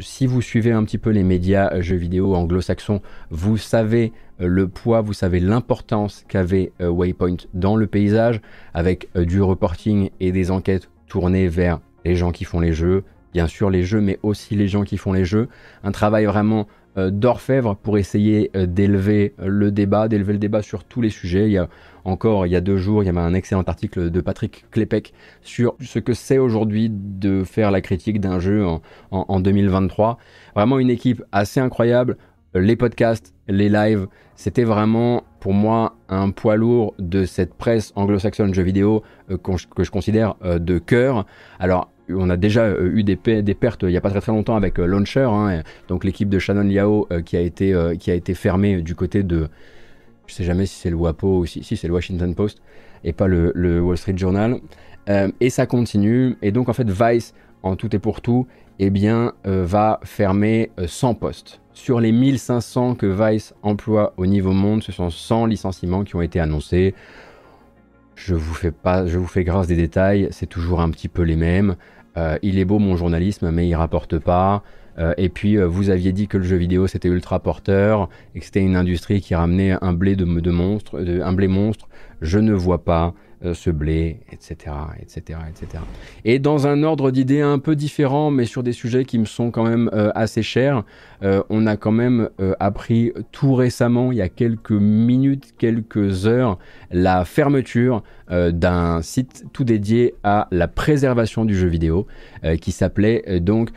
Si vous suivez un petit peu les médias jeux vidéo anglo-saxons, vous savez euh, le poids, vous savez l'importance qu'avait euh, Waypoint dans le paysage, avec euh, du reporting et des enquêtes tournées vers les gens qui font les jeux, bien sûr les jeux, mais aussi les gens qui font les jeux. Un travail vraiment d'orfèvre pour essayer d'élever le débat, d'élever le débat sur tous les sujets. Il y a encore, il y a deux jours, il y avait un excellent article de Patrick Klepek sur ce que c'est aujourd'hui de faire la critique d'un jeu en, en 2023. Vraiment une équipe assez incroyable, les podcasts, les lives, c'était vraiment pour moi un poids lourd de cette presse anglo-saxonne jeux vidéo euh, que je considère euh, de cœur. Alors on a déjà euh, eu des, pertes il n'y a pas très très longtemps avec Launcher, hein, donc l'équipe de Shannon Liao qui a été qui a été fermée du côté de je sais jamais si c'est le WAPO ou si, si c'est le Washington Post et pas le, le Wall Street Journal. et ça continue et donc en fait Vice en tout et pour tout eh bien va fermer 100 postes. Sur les 1500 que Vice emploie au niveau monde, ce sont 100 licenciements qui ont été annoncés. Je vous fais pas, je vous fais grâce des détails, c'est toujours un petit peu les mêmes. Euh, il est beau mon journalisme, mais il rapporte pas. Euh, et puis euh, vous aviez dit que le jeu vidéo c'était ultra porteur et que c'était une industrie qui ramenait un blé de, de monstre, un blé monstre. Je ne vois pas ce blé, etc., etc., etc. Et dans un ordre d'idées un peu différent, mais sur des sujets qui me sont quand même euh, assez chers, euh, on a quand même appris tout récemment, il y a quelques minutes, quelques heures, la fermeture d'un site tout dédié à la préservation du jeu vidéo, qui s'appelait donc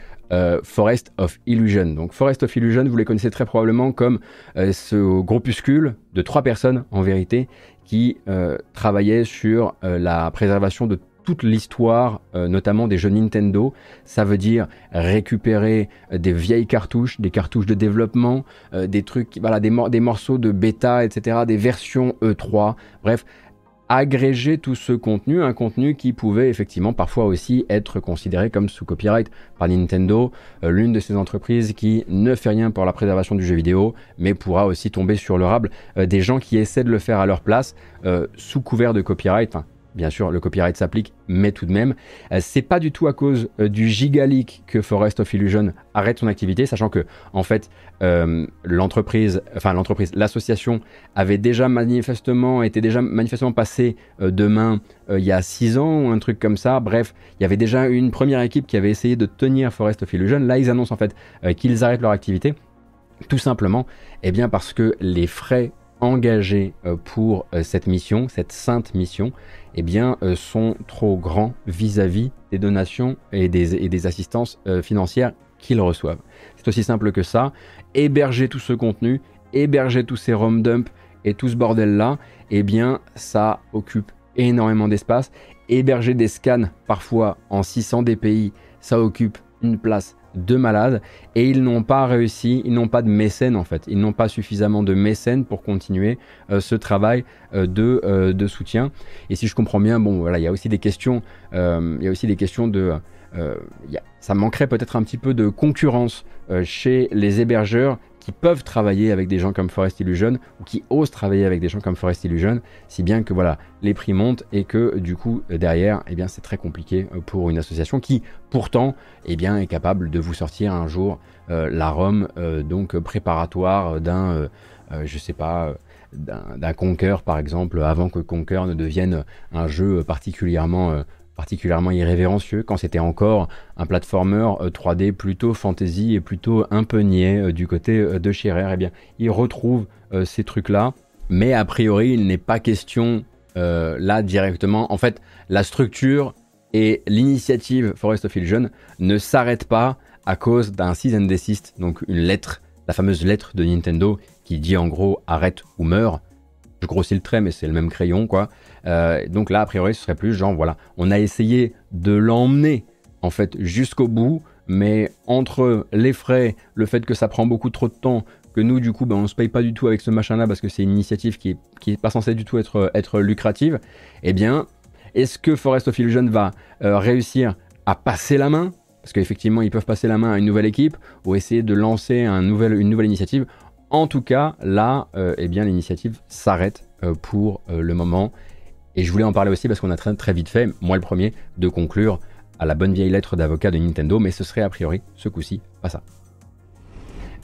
Forest of Illusion. Donc Forest of Illusion, vous les connaissez très probablement comme ce groupuscule de trois personnes en vérité qui euh, travaillait sur euh, la préservation de toute l'histoire, euh, notamment des jeux Nintendo. Ça veut dire récupérer des vieilles cartouches, des cartouches de développement, des trucs, voilà, des, des morceaux de bêta, etc., des versions E3. Bref, agréger tout ce contenu, un contenu qui pouvait effectivement parfois aussi être considéré comme sous copyright par Nintendo, euh, l'une de ces entreprises qui ne fait rien pour la préservation du jeu vidéo, mais pourra aussi tomber sur le rable euh, des gens qui essaient de le faire à leur place euh, sous couvert de copyright, Bien sûr, le copyright s'applique, mais tout de même, euh, c'est pas du tout à cause euh, du gigalic que Forest of Illusion arrête son activité, sachant que en fait euh, l'entreprise, l'association avait déjà manifestement était déjà manifestement passé de il y a six ans ou un truc comme ça. Bref, il y avait déjà une première équipe qui avait essayé de tenir Forest of Illusion. Là, ils annoncent en fait qu'ils arrêtent leur activité. Tout simplement, eh bien parce que les frais engagés pour cette mission, cette sainte mission, eh bien, euh, sont trop grands vis-à-vis des donations et des, assistances euh, financières qu'ils reçoivent. C'est aussi simple que ça. Héberger tout ce contenu, héberger tous ces ROM dumps et tout ce bordel-là, eh bien, ça occupe énormément d'espace. Héberger des scans, parfois en 600 DPI, ça occupe une place de malades et ils n'ont pas réussi, ils n'ont pas de mécènes en fait, ils n'ont pas suffisamment de mécènes pour continuer euh, ce travail euh, de, euh, de, soutien. Et si je comprends bien, bon voilà, il y a aussi des questions, il y a aussi des questions de, ça manquerait peut-être un petit peu de concurrence chez les hébergeurs qui peuvent travailler avec des gens comme Forest Illusion ou qui osent travailler avec des gens comme Forest Illusion, si bien que voilà, les prix montent et que du coup derrière, eh bien c'est très compliqué euh, pour une association qui pourtant eh bien, est capable de vous sortir un jour euh, la ROM euh, donc préparatoire d'un, je sais pas, d'un Conquer par exemple, avant que Conquer ne devienne un jeu particulièrement particulièrement irrévérencieux quand c'était encore un platformer 3D euh, plutôt fantasy et plutôt un peu niais euh, du côté euh, de Scherer. Eh bien, il retrouve ces trucs-là, mais a priori, il n'est pas question là directement. En fait, la structure et l'initiative Forest of Illusion ne s'arrêtent pas à cause d'un cease and desist, donc une lettre, la fameuse lettre de Nintendo qui dit en gros arrête ou meurt. Je grossis le trait, mais c'est le même crayon, quoi. Euh, donc là, a priori, ce serait plus genre, voilà, on a essayé de l'emmener en fait jusqu'au bout, mais entre les frais, le fait que ça prend beaucoup trop de temps, que nous, du coup, ben, on se paye pas du tout avec ce machin-là parce que c'est une initiative qui est, pas censée du tout être, être lucrative, eh bien, est-ce que Forest of Illusion va euh, réussir à passer la main? Parce qu'effectivement, ils peuvent passer la main à une nouvelle équipe ou essayer de lancer un nouvel, une nouvelle initiative. En tout cas, là, euh, eh bien, l'initiative s'arrête pour le moment et je voulais en parler aussi parce qu'on a très, très vite fait, moi le premier, de conclure à la bonne vieille lettre d'avocat de Nintendo, mais ce serait a priori, ce coup-ci, pas ça.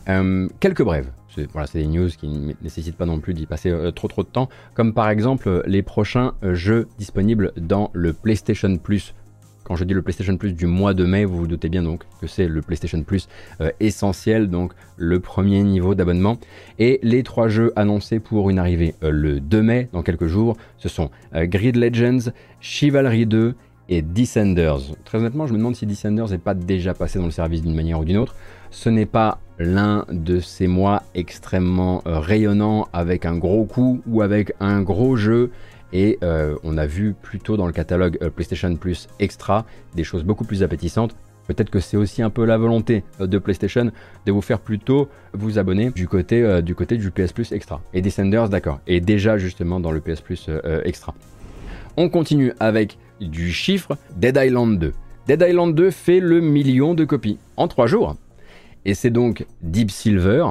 Euh, quelques brèves. C'est des news qui ne nécessitent pas non plus d'y passer euh, trop trop de temps, comme par exemple les prochains euh, jeux disponibles dans le PlayStation Plus quand je dis le PlayStation Plus du mois de mai, vous vous doutez bien donc que c'est le PlayStation Plus euh, essentiel, donc le premier niveau d'abonnement. Et les trois jeux annoncés pour une arrivée euh, le 2 mai, dans quelques jours, ce sont euh, Grid Legends, Chivalry 2 et Descenders. Très honnêtement, je me demande si Descenders n'est pas déjà passé dans le service d'une manière ou d'une autre. Ce n'est pas l'un de ces mois extrêmement rayonnants avec un gros coup ou avec un gros jeu. Et euh, on a vu plutôt dans le catalogue euh, PlayStation Plus Extra des choses beaucoup plus appétissantes. Peut-être que c'est aussi un peu la volonté de PlayStation de vous faire plutôt vous abonner du côté, du, côté du PS Plus Extra. Et Descenders, d'accord. Et déjà justement dans le PS Plus Extra. On continue avec du chiffre Dead Island 2. Dead Island 2 fait le million de copies en 3 jours. Et c'est donc Deep Silver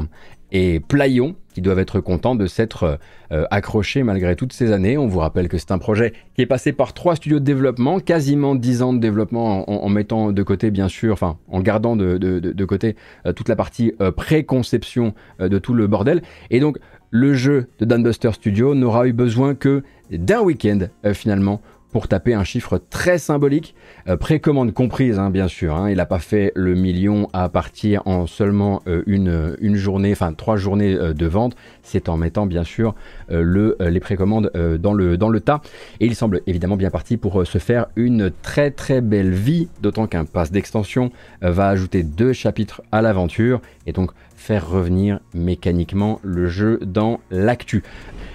et Playon qui doivent être contents de s'être euh, accrochés malgré toutes ces années. On vous rappelle que c'est un projet qui est passé par trois studios de développement, quasiment 10 ans de développement en, mettant de côté bien sûr, enfin en gardant de, côté euh, toute la partie euh, pré-conception de tout le bordel. Et donc le jeu de Dunbuster Studio n'aura eu besoin que d'un week-end finalement pour taper un chiffre très symbolique, euh, précommande comprise hein, bien sûr. Hein. il n'a pas fait le million à partir en seulement euh, une, une journée, enfin trois journées euh, de vente. C'est en mettant bien sûr le, les précommandes dans, le, dans le tas. Et il semble évidemment bien parti pour se faire une très très belle vie, d'autant qu'un pass d'extension va ajouter deux chapitres à l'aventure et donc faire revenir mécaniquement le jeu dans l'actu.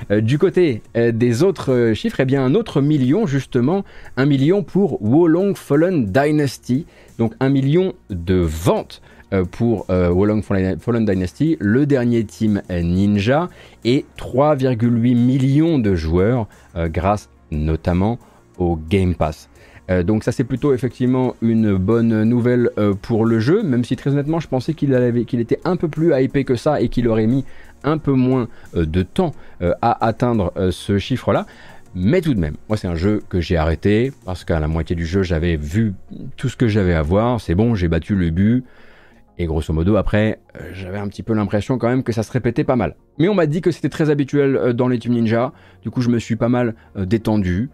Euh, du côté euh, des autres euh, chiffres, eh bien un autre million justement, un million pour Wolong Fallen Dynasty, donc un million de ventes pour Wolong Fallen Dynasty, le dernier team ninja, et 3,8 millions de joueurs grâce notamment au Game Pass. Donc ça c'est plutôt effectivement une bonne nouvelle pour le jeu, même si très honnêtement je pensais qu'il était un peu plus hypé que ça et qu'il aurait mis un peu moins euh, de temps euh, à atteindre euh, ce chiffre-là. Mais tout de même, moi c'est un jeu que j'ai arrêté parce qu'à la moitié du jeu j'avais vu tout ce que j'avais à voir, c'est bon, j'ai battu le but. Et grosso modo, après, j'avais un petit peu l'impression quand même que ça se répétait pas mal. Mais on m'a dit que c'était très habituel dans les Team Ninja. Du coup, je me suis pas mal détendu.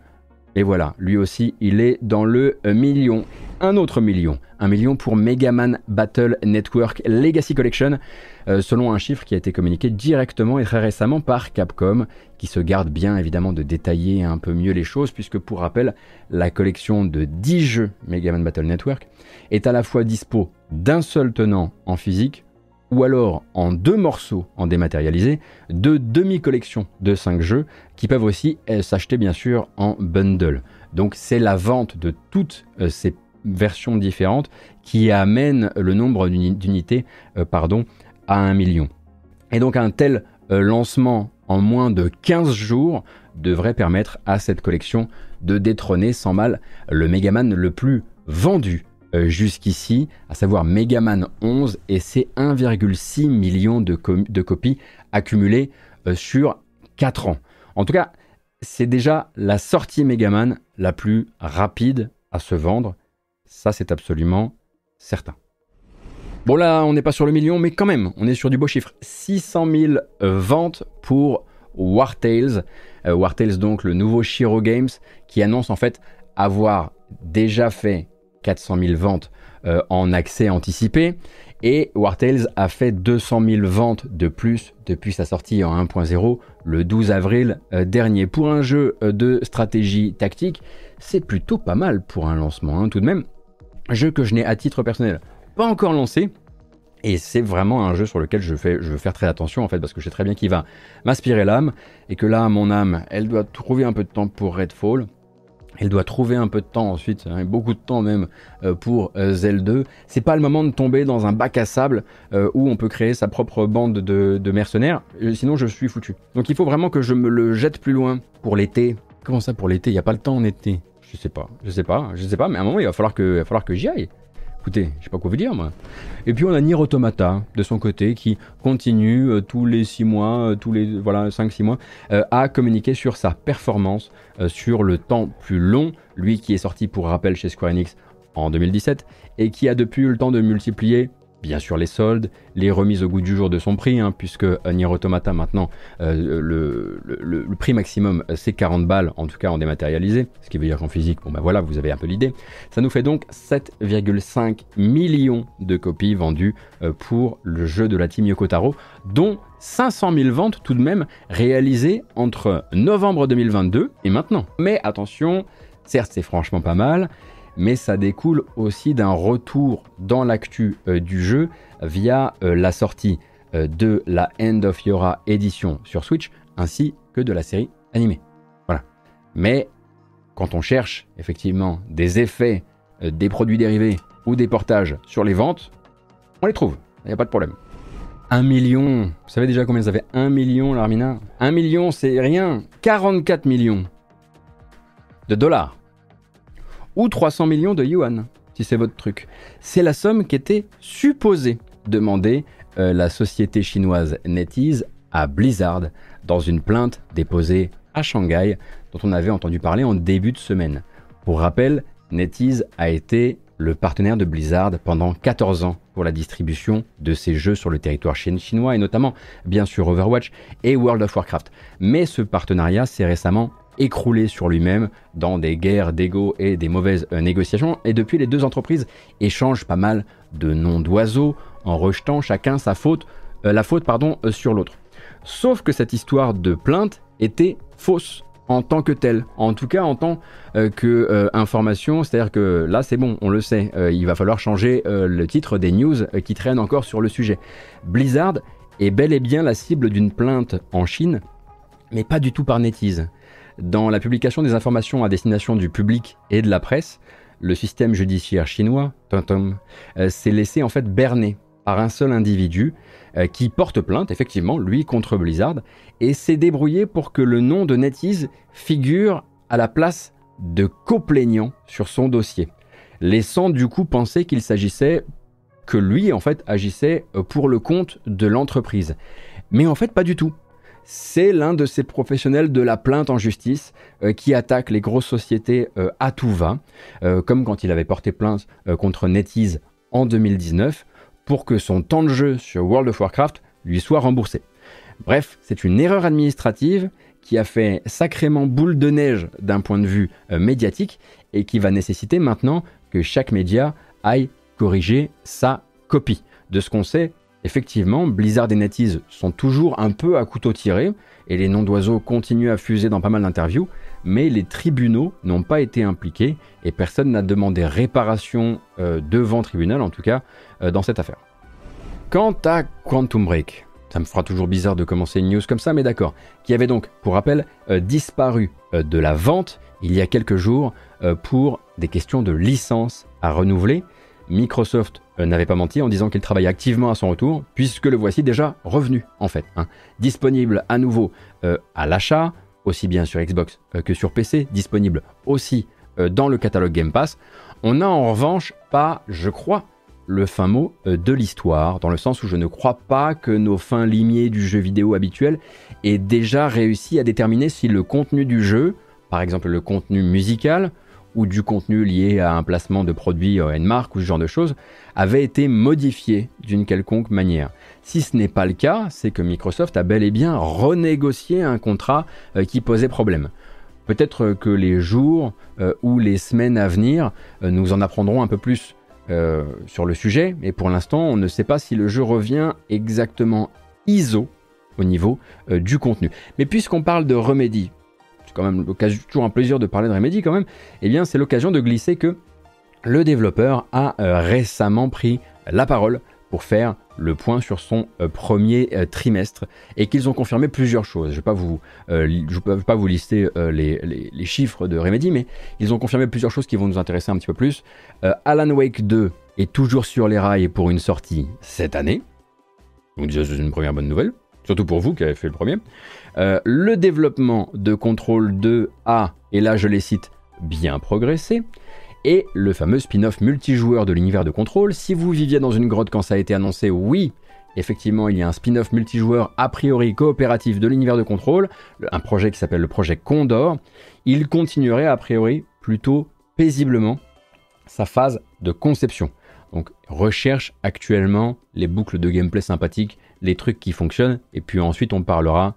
Et voilà, lui aussi, il est dans le million. Un autre million. Un million pour Mega Man Battle Network Legacy Collection. Euh, selon un chiffre qui a été communiqué directement et très récemment par Capcom, qui se garde bien évidemment de détailler un peu mieux les choses, puisque pour rappel, la collection de 10 jeux Mega Man Battle Network est à la fois dispo d'un seul tenant en physique, ou alors en deux morceaux en dématérialisé, de demi-collections de 5 jeux, qui peuvent aussi euh, s'acheter bien sûr en bundle. Donc c'est la vente de toutes euh, ces versions différentes qui amène le nombre d'unités pardon, à 1 million. Et donc un tel euh, lancement en moins de 15 jours devrait permettre à cette collection de détrôner sans mal le Megaman le plus vendu euh, jusqu'ici, à savoir Megaman 11 et ses 1,6 million de, copies accumulées euh, sur 4 ans. En tout cas, c'est déjà la sortie Megaman la plus rapide à se vendre. Ça, c'est absolument certain. Bon là, on n'est pas sur le million, mais quand même, on est sur du beau chiffre. 600 000 euh, ventes pour War Tales. Euh, War Tales donc le nouveau Shiro Games qui annonce en fait avoir déjà fait 400 000 ventes euh, en accès anticipé. Et War Tales a fait 200 000 ventes de plus depuis sa sortie en 1.0 le 12 avril dernier. Pour un jeu de stratégie tactique, c'est plutôt pas mal pour un lancement hein, tout de même. Jeu que je n'ai à titre personnel pas encore lancé. Et c'est vraiment un jeu sur lequel je, je veux faire très attention en fait, parce que je sais très bien qu'il va m'aspirer l'âme, et que là, mon âme, elle doit trouver un peu de temps pour Redfall. Elle doit trouver un peu de temps ensuite, hein, beaucoup de temps même euh, pour euh, Zelda 2. C'est pas le moment de tomber dans un bac à sable euh, où on peut créer sa propre bande de, mercenaires, sinon je suis foutu. Donc il faut vraiment que je me le jette plus loin pour l'été. Comment ça pour l'été? Il n'y a pas le temps en été? Je sais pas, je sais pas, je sais pas, mais à un moment il va falloir que, il va falloir que j'y aille. Écoutez, je sais pas quoi vous dire moi. Et puis on a Nier Automata de son côté qui continue euh, tous les 6 mois, euh, tous les voilà 5-6 mois, euh, à communiquer sur sa performance sur le temps plus long. Lui qui est sorti pour rappel chez Square Enix en 2017 et qui a depuis eu le temps de multiplier bien sûr les soldes, les remises au goût du jour de son prix, hein, puisque Nier Automata maintenant, euh, le, prix maximum euh, c'est 40 balles, en tout cas en dématérialisé, ce qui veut dire qu'en physique, bon ben voilà, vous avez un peu l'idée. Ça nous fait donc 7,5 millions de copies vendues euh, pour le jeu de la team Yokotaro, dont 500 000 ventes tout de même réalisées entre novembre 2022 et maintenant. Mais attention, certes c'est franchement pas mal, mais ça découle aussi d'un retour dans l'actu euh, du jeu via euh, la sortie euh, de la End of Yora édition sur Switch, ainsi que de la série animée. Voilà. Mais quand on cherche effectivement des effets, des produits dérivés ou des portages sur les ventes, on les trouve, il n'y a pas de problème. 1 million, vous savez déjà combien ça fait? 1 million l'Armina? 1 million c'est rien, 44 millions de dollars ou 300 millions de yuan, si c'est votre truc. C'est la somme qui était supposée demander euh, la société chinoise NetEase à Blizzard dans une plainte déposée à Shanghai dont on avait entendu parler en début de semaine. Pour rappel, NetEase a été le partenaire de Blizzard pendant 14 ans pour la distribution de ses jeux sur le territoire chinois et notamment bien sûr Overwatch et World of Warcraft. Mais ce partenariat s'est récemment écroulé sur lui-même dans des guerres d'ego et des mauvaises euh, négociations. Et depuis, les deux entreprises échangent pas mal de noms d'oiseaux en rejetant chacun sa faute, euh, la faute pardon, euh, sur l'autre. Sauf que cette histoire de plainte était fausse en tant que telle, en tout cas en tant que information, c'est-à-dire que là c'est bon, on le sait, il va falloir changer le titre des news qui traînent encore sur le sujet. Blizzard est bel et bien la cible d'une plainte en Chine, mais pas du tout par NetEase. Dans la publication des informations à destination du public et de la presse, le système judiciaire chinois, euh, s'est laissé en fait berner par un seul individu euh, qui porte plainte, effectivement, lui contre Blizzard, et s'est débrouillé pour que le nom de NetEase figure à la place de coplaignant sur son dossier, laissant du coup penser qu'il s'agissait que lui en fait agissait euh, pour le compte de l'entreprise. Mais en fait pas du tout c'est l'un de ces professionnels de la plainte en justice euh, qui attaque les grosses sociétés euh, à tout va, euh, comme quand il avait porté plainte contre NetEase en 2019 pour que son temps de jeu sur World of Warcraft lui soit remboursé. Bref, c'est une erreur administrative qui a fait sacrément boule de neige d'un point de vue médiatique et qui va nécessiter maintenant que chaque média aille corriger sa copie. De ce qu'on sait, Effectivement, Blizzard et NetEase sont toujours un peu à couteau tiré, et les noms d'oiseaux continuent à fuser dans pas mal d'interviews, mais les tribunaux n'ont pas été impliqués, et personne n'a demandé réparation euh, devant tribunal, en tout cas, euh, dans cette affaire. Quant à Quantum Break, ça me fera toujours bizarre de commencer une news comme ça, mais d'accord, qui avait donc, pour rappel, euh, disparu de la vente il y a quelques jours pour des questions de licence à renouveler. Microsoft n'avait pas menti en disant qu'il travaillait activement à son retour, puisque le voici déjà revenu en fait. Hein. Disponible à nouveau euh, à l'achat, aussi bien sur Xbox euh, que sur PC, disponible aussi dans le catalogue Game Pass. On n'a en revanche pas, je crois, le fin mot de l'histoire, dans le sens où je ne crois pas que nos fins limiers du jeu vidéo habituel aient déjà réussi à déterminer si le contenu du jeu, par exemple le contenu musical, ou du contenu lié à un placement de produits en marque ou ce genre de choses avait été modifié d'une quelconque manière. Si ce n'est pas le cas, c'est que Microsoft a bel et bien renégocié un contrat euh, qui posait problème. Peut-être que les jours euh, ou les semaines à venir, euh, nous en apprendrons un peu plus sur le sujet, mais pour l'instant, on ne sait pas si le jeu revient exactement ISO au niveau du contenu. Mais puisqu'on parle de Remedy, quand même toujours un plaisir de parler de Remedy quand même, eh bien c'est l'occasion de glisser que le développeur a euh, récemment pris la parole pour faire le point sur son euh, premier euh, trimestre et qu'ils ont confirmé plusieurs choses. Je ne vais pas vous, vais pas vous lister les, les, chiffres de Remedy, mais ils ont confirmé plusieurs choses qui vont nous intéresser un petit peu plus. Alan Wake 2 est toujours sur les rails pour une sortie cette année. Donc déjà c'est une première bonne nouvelle, surtout pour vous qui avez fait le premier. Euh, le développement de Control 2 a, et là je les cite, bien progressé. Et le fameux spin-off multijoueur de l'univers de Control. Si vous viviez dans une grotte quand ça a été annoncé, oui, effectivement, il y a un spin-off multijoueur a priori coopératif de l'univers de Control, un projet qui s'appelle le projet Condor. Il continuerait a priori plutôt paisiblement sa phase de conception. Donc recherche actuellement les boucles de gameplay sympathiques, les trucs qui fonctionnent, et puis ensuite on parlera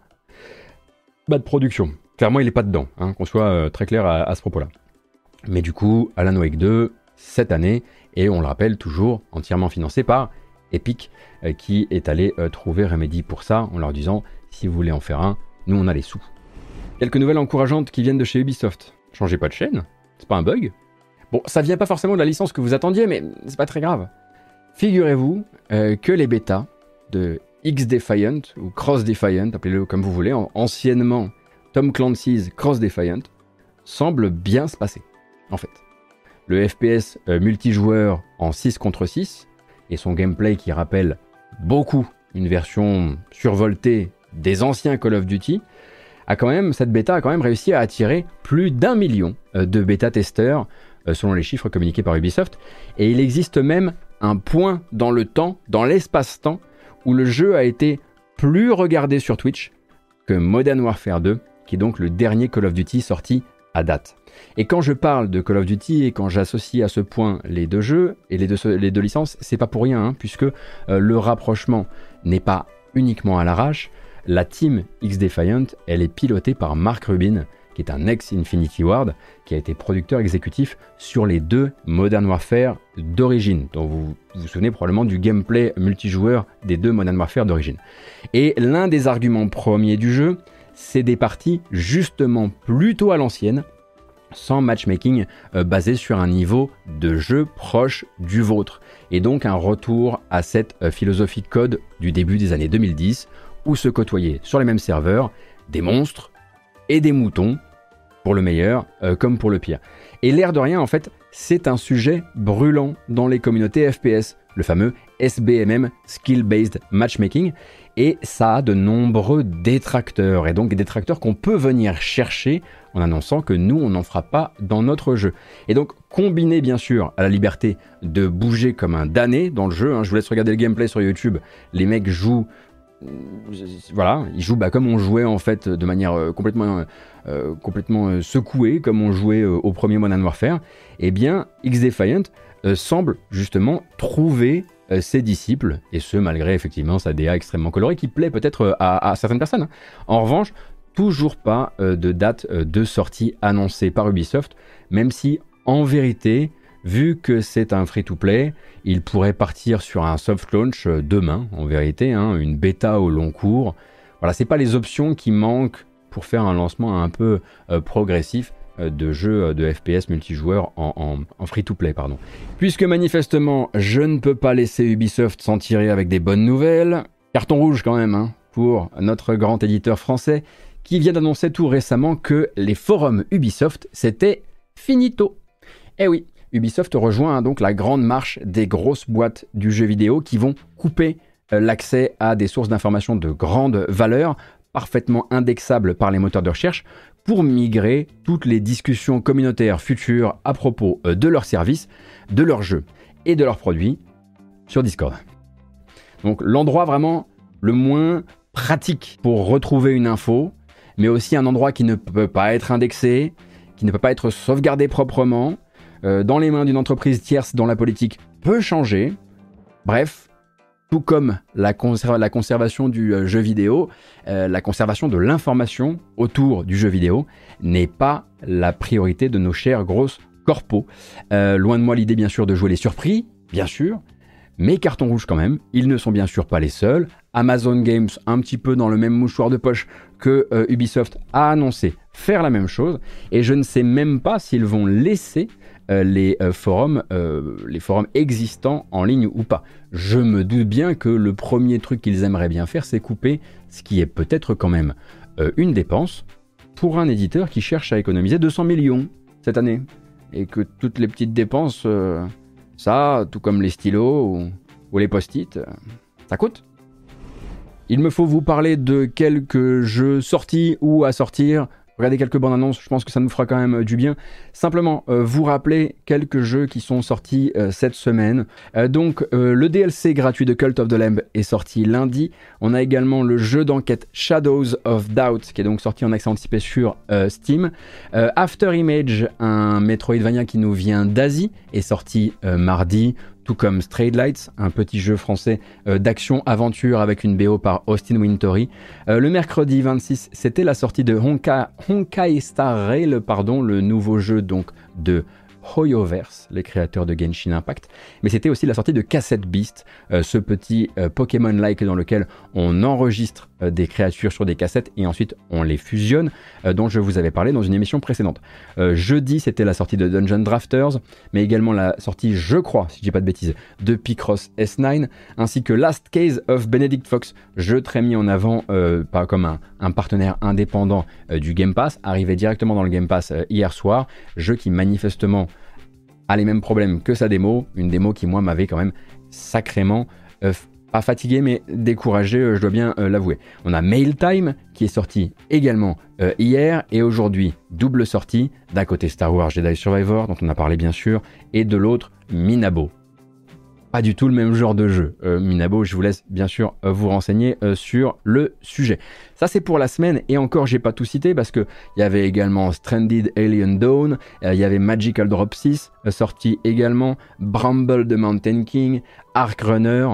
de production. Clairement, il n'est pas dedans, hein, qu'on soit euh, très clair à, ce propos-là. Mais du coup, Alan Wake 2, cette année, et on le rappelle toujours, entièrement financé par Epic, euh, qui est allé euh, trouver Remedy pour ça, en leur disant, si vous voulez en faire un, nous on a les sous. Quelques nouvelles encourageantes qui viennent de chez Ubisoft. Changez pas de chaîne, c'est pas un bug. Bon, ça vient pas forcément de la licence que vous attendiez, mais c'est pas très grave. Figurez-vous que les bêtas de X Defiant ou Cross Defiant, appelez-le comme vous voulez, anciennement Tom Clancy's Cross Defiant, semblent bien se passer, en fait. Le FPS euh, multijoueur en 6 contre 6 et son gameplay qui rappelle beaucoup une version survoltée des anciens Call of Duty, a quand même, cette bêta a quand même réussi à attirer plus d'un million euh, de bêta-testeurs, euh, selon les chiffres communiqués par Ubisoft. Et il existe même un point dans le temps, dans l'espace-temps, où le jeu a été plus regardé sur Twitch que Modern Warfare 2, qui est donc le dernier Call of Duty sorti à date. Et quand je parle de Call of Duty et quand j'associe à ce point les deux jeux et les deux, licences, c'est pas pour rien, hein, puisque euh, le rapprochement n'est pas uniquement à l'arrache. La team X-Defiant, elle est pilotée par Mark Rubin, qui est un ex-Infinity Ward, qui a été producteur exécutif sur les deux Modern Warfare d'origine. Donc vous vous souvenez probablement du gameplay multijoueur des deux Modern Warfare d'origine. Et l'un des arguments premiers du jeu, c'est des parties justement plutôt à l'ancienne, sans matchmaking euh, basé sur un niveau de jeu proche du vôtre. Et donc un retour à cette euh, philosophie de code du début des années 2010, où se côtoyaient sur les mêmes serveurs des monstres et des moutons pour le meilleur euh, comme pour le pire. Et l'air de rien, en fait, c'est un sujet brûlant dans les communautés FPS, le fameux SBMM, Skill Based Matchmaking, et ça a de nombreux détracteurs, et donc des détracteurs qu'on peut venir chercher en annonçant que nous, on n'en fera pas dans notre jeu. Et donc, combiné bien sûr à la liberté de bouger comme un damné dans le jeu, hein, je vous laisse regarder le gameplay sur YouTube, les mecs jouent voilà, ils jouent bah, comme on jouait en fait de manière euh, complètement, euh, complètement euh, secouée, comme on jouait au premier Modern Warfare. Et eh bien, X-Defiant semble justement trouver ses disciples, et ce malgré effectivement sa DA extrêmement colorée qui plaît peut-être à, certaines personnes. Hein. En revanche, toujours pas de date de sortie annoncée par Ubisoft, même si en vérité, vu que c'est un free-to-play, il pourrait partir sur un soft launch euh, demain, en vérité, hein, une bêta au long cours. Voilà, c'est pas les options qui manquent pour faire un lancement un peu euh, progressif euh, de jeux de FPS multijoueur en, free-to-play. pardon. Puisque manifestement, je ne peux pas laisser Ubisoft s'en tirer avec des bonnes nouvelles. Carton rouge quand même hein, pour notre grand éditeur français qui vient d'annoncer tout récemment que les forums Ubisoft, c'était finito. Eh oui, Ubisoft rejoint donc la grande marche des grosses boîtes du jeu vidéo qui vont couper euh, l'accès à des sources d'informations de grande valeur, parfaitement indexables par les moteurs de recherche, pour migrer toutes les discussions communautaires futures à propos euh, de leurs services, de leurs jeux et de leurs produits sur Discord. Donc l'endroit vraiment le moins pratique pour retrouver une info, mais aussi un endroit qui ne peut pas être indexé, qui ne peut pas être sauvegardé proprement, euh, dans les mains d'une entreprise tierce dont la politique peut changer. Bref, tout comme la, conservation du euh, jeu vidéo, euh, la conservation de l'information autour du jeu vidéo n'est pas la priorité de nos chers grosses corpos. loin de moi l'idée bien sûr de jouer les surpris, bien sûr, mais carton rouge quand même, ils ne sont bien sûr pas les seuls. Amazon Games, un petit peu dans le même mouchoir de poche que Ubisoft, a annoncé faire la même chose, et je ne sais même pas s'ils vont laisser les, euh, forums, euh, les forums existants en ligne ou pas. Je me doute bien que le premier truc qu'ils aimeraient bien faire, c'est couper ce qui est peut-être quand même une dépense pour un éditeur qui cherche à économiser 200 millions cette année. Et que toutes les petites dépenses, ça, tout comme les stylos ou les post-it, ça coûte. Il me faut vous parler de quelques jeux sortis ou à sortir Regardez quelques bandes annonces, je pense que ça nous fera quand même euh, du bien. Simplement, euh, vous rappeler quelques jeux qui sont sortis euh, cette semaine. donc, le DLC gratuit de Cult of the Lamb est sorti lundi. On a également le jeu d'enquête Shadows of Doubt qui est donc sorti en accès anticipé sur Steam. After Image, un Metroidvania qui nous vient d'Asie, est sorti mardi tout comme Straight Lights, un petit jeu français euh, d'action-aventure avec une BO par Austin Wintory. Euh, le mercredi 26, c'était la sortie de Honkai, Star Rail, pardon, le nouveau jeu donc de Hoyoverse, les créateurs de Genshin Impact, mais c'était aussi la sortie de Cassette Beast, euh, ce petit euh, Pokémon-like dans lequel on enregistre euh, des créatures sur des cassettes et ensuite on les fusionne, dont je vous avais parlé dans une émission précédente. jeudi, c'était la sortie de Dungeon Drafters, mais également la sortie, je crois, si je dis pas de bêtises, de Picross S9, ainsi que Last Case of Benedict Fox, jeu très mis en avant pas comme un, un partenaire indépendant du Game Pass, arrivé directement dans le Game Pass hier soir, jeu qui manifestement a les mêmes problèmes que sa démo, une démo qui moi m'avait quand même sacrément euh, pas fatigué mais découragé, euh, je dois bien euh, l'avouer. On a Mail Time qui est sorti également hier. Et aujourd'hui double sortie, d'un côté Star Wars Jedi Survivor dont on a parlé bien sûr et de l'autre Minabo pas du tout le même genre de jeu. Euh, Minabo, je vous laisse bien sûr euh, vous renseigner euh, sur le sujet. Ça c'est pour la semaine et encore j'ai pas tout cité parce que il y avait également Stranded Alien Dawn, il y avait Magical Drop 6 sorti également, Bramble de Mountain King, Ark Runner,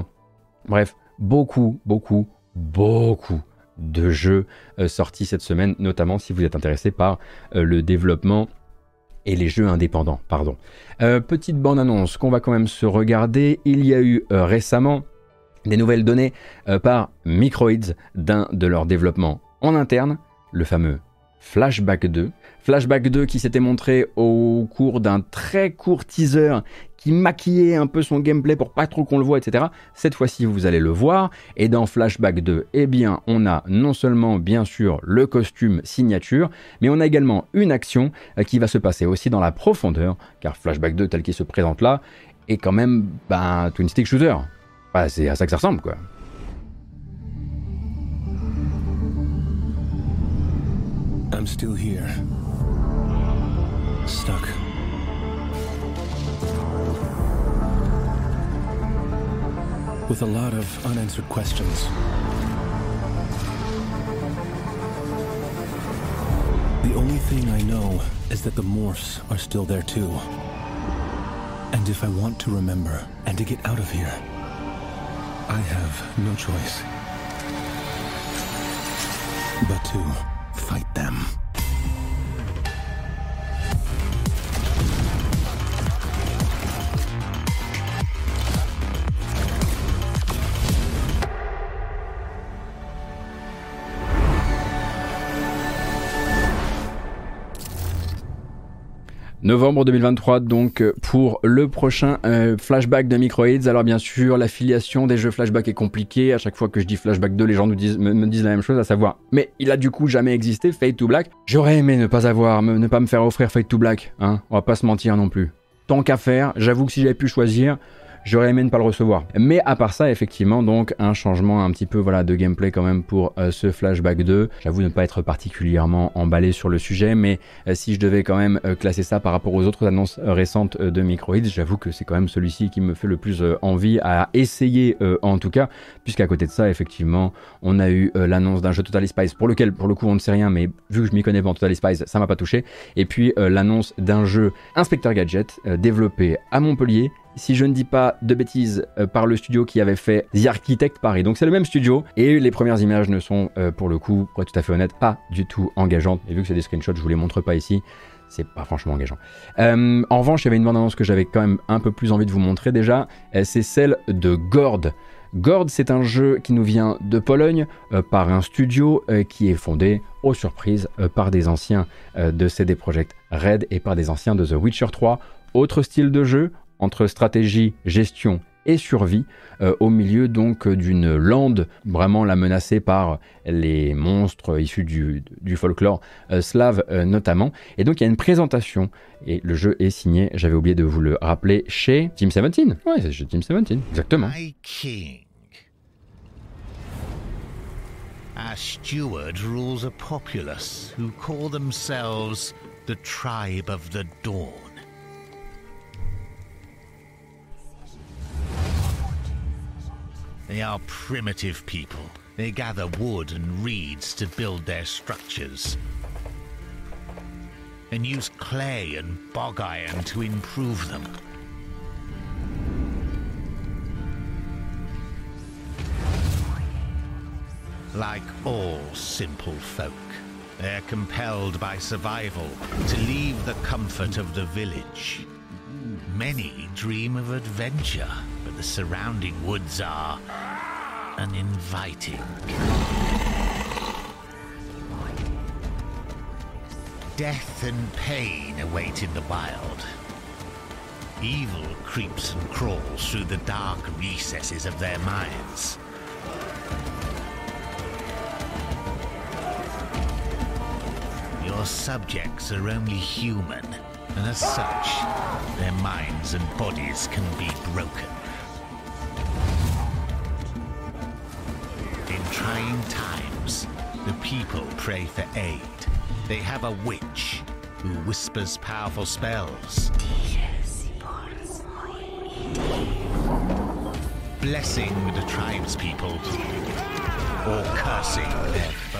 bref, beaucoup, beaucoup, beaucoup de jeux sortis cette semaine, notamment si vous êtes intéressé par le développement et les jeux indépendants, pardon. Euh, petite bande-annonce qu'on va quand même se regarder. Il y a eu euh, récemment des nouvelles données euh, par Microids d'un de leurs développements en interne, le fameux Flashback 2. Flashback 2 qui s'était montré au cours d'un très court teaser qui maquillait un peu son gameplay pour pas trop qu'on le voit, etc. Cette fois-ci, vous allez le voir. Et dans Flashback 2, eh bien, on a non seulement, bien sûr, le costume signature, mais on a également une action euh, qui va se passer aussi dans la profondeur, car Flashback 2, tel qu'il se présente là, est quand même ben, twin stick shooter. c'est à ça que ça ressemble, quoi. I'm still here. Stuck. With a lot of unanswered questions. The only thing I know is that the morphs are still there too. And if I want to remember and to get out of here, I have no choice but to fight them. Novembre 2023 donc pour le prochain euh, flashback de Microids. Alors bien sûr l'affiliation des jeux flashback est compliquée. À chaque fois que je dis flashback 2 les gens me, disent la même chose à savoir mais il a du coup jamais existé Fade to Black. J'aurais aimé ne pas avoir, ne pas me faire offrir Fade to Black. Hein On va pas se mentir non plus. Tant qu'à faire, j'avoue que si j'avais pu choisir, J'aurais aimé ne pas le recevoir. Mais à part ça, effectivement, donc un changement un petit peu voilà de gameplay quand même pour euh, ce Flashback 2. J'avoue ne pas être particulièrement emballé sur le sujet, mais euh, si je devais quand même euh, classer ça par rapport aux autres annonces récentes de Microids, j'avoue que c'est quand même celui-ci qui me fait le plus envie à essayer en tout cas, puisqu'à côté de ça, effectivement, on a eu l'annonce d'un jeu Total Spice pour lequel pour le coup on ne sait rien, mais vu que je m'y connais pas en Total Spice, ça m'a pas touché. Et puis l'annonce d'un jeu Inspector Gadget développé à Montpellier si je ne dis pas de bêtises, euh, par le studio qui avait fait The Architect Paris. Donc c'est le même studio, et les premières images ne sont, euh, pour le coup, pour être tout à fait honnête, pas du tout engageantes. Et vu que c'est des screenshots, je vous les montre pas ici. C'est pas franchement engageant. Euh, en revanche, il y avait une bande-annonce que j'avais quand même un peu plus envie de vous montrer déjà. c'est celle de Gord. Gord, c'est un jeu qui nous vient de Pologne par un studio qui est fondé, aux surprises, par des anciens de CD Projekt Red et par des anciens de The Witcher 3. Autre style de jeu, entre stratégie, gestion et survie, euh, au milieu donc d'une lande vraiment la menacée par les monstres issus du, folklore euh, slave euh, notamment. Et donc il y a une présentation, et le jeu est signé, j'avais oublié de vous le rappeler, chez Team 17. Ouais, c'est chez Team 17, exactement. Our steward rules a populace who call themselves the Tribe of the Dawn. They are primitive people. They gather wood and reeds to build their structures. And use clay and bog iron to improve them. Like all simple folk, they're compelled by survival to leave the comfort of the village Many dream of adventure, but the surrounding woods are uninviting. Death and pain await in the wild. Evil creeps and crawls through the dark recesses of their minds. Your subjects are only human, and as such, their minds and bodies can be broken. Trying times, the people pray for aid. They have a witch who whispers powerful spells. Blessing the tribespeople or cursing foes.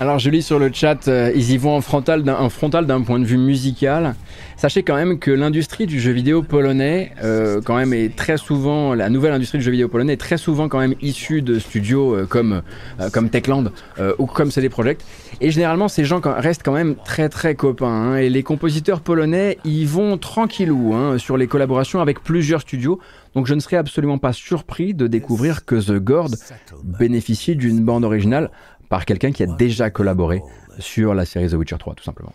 Alors je lis sur le chat, euh, ils y vont en frontal d'un point de vue musical. Sachez quand même que l'industrie du jeu vidéo polonais, euh, quand même, est très souvent la nouvelle industrie du jeu vidéo polonais est très souvent quand même issue de studios euh, comme comme Techland ou comme CD Projekt. Et généralement, ces gens restent quand même très très copains. hein. et les compositeurs polonais, ils vont tranquillou hein, sur les collaborations avec plusieurs studios. Donc je ne serais absolument pas surpris de découvrir que The Gord bénéficie d'une bande originale par quelqu'un qui a déjà collaboré sur la série The Witcher 3, tout simplement.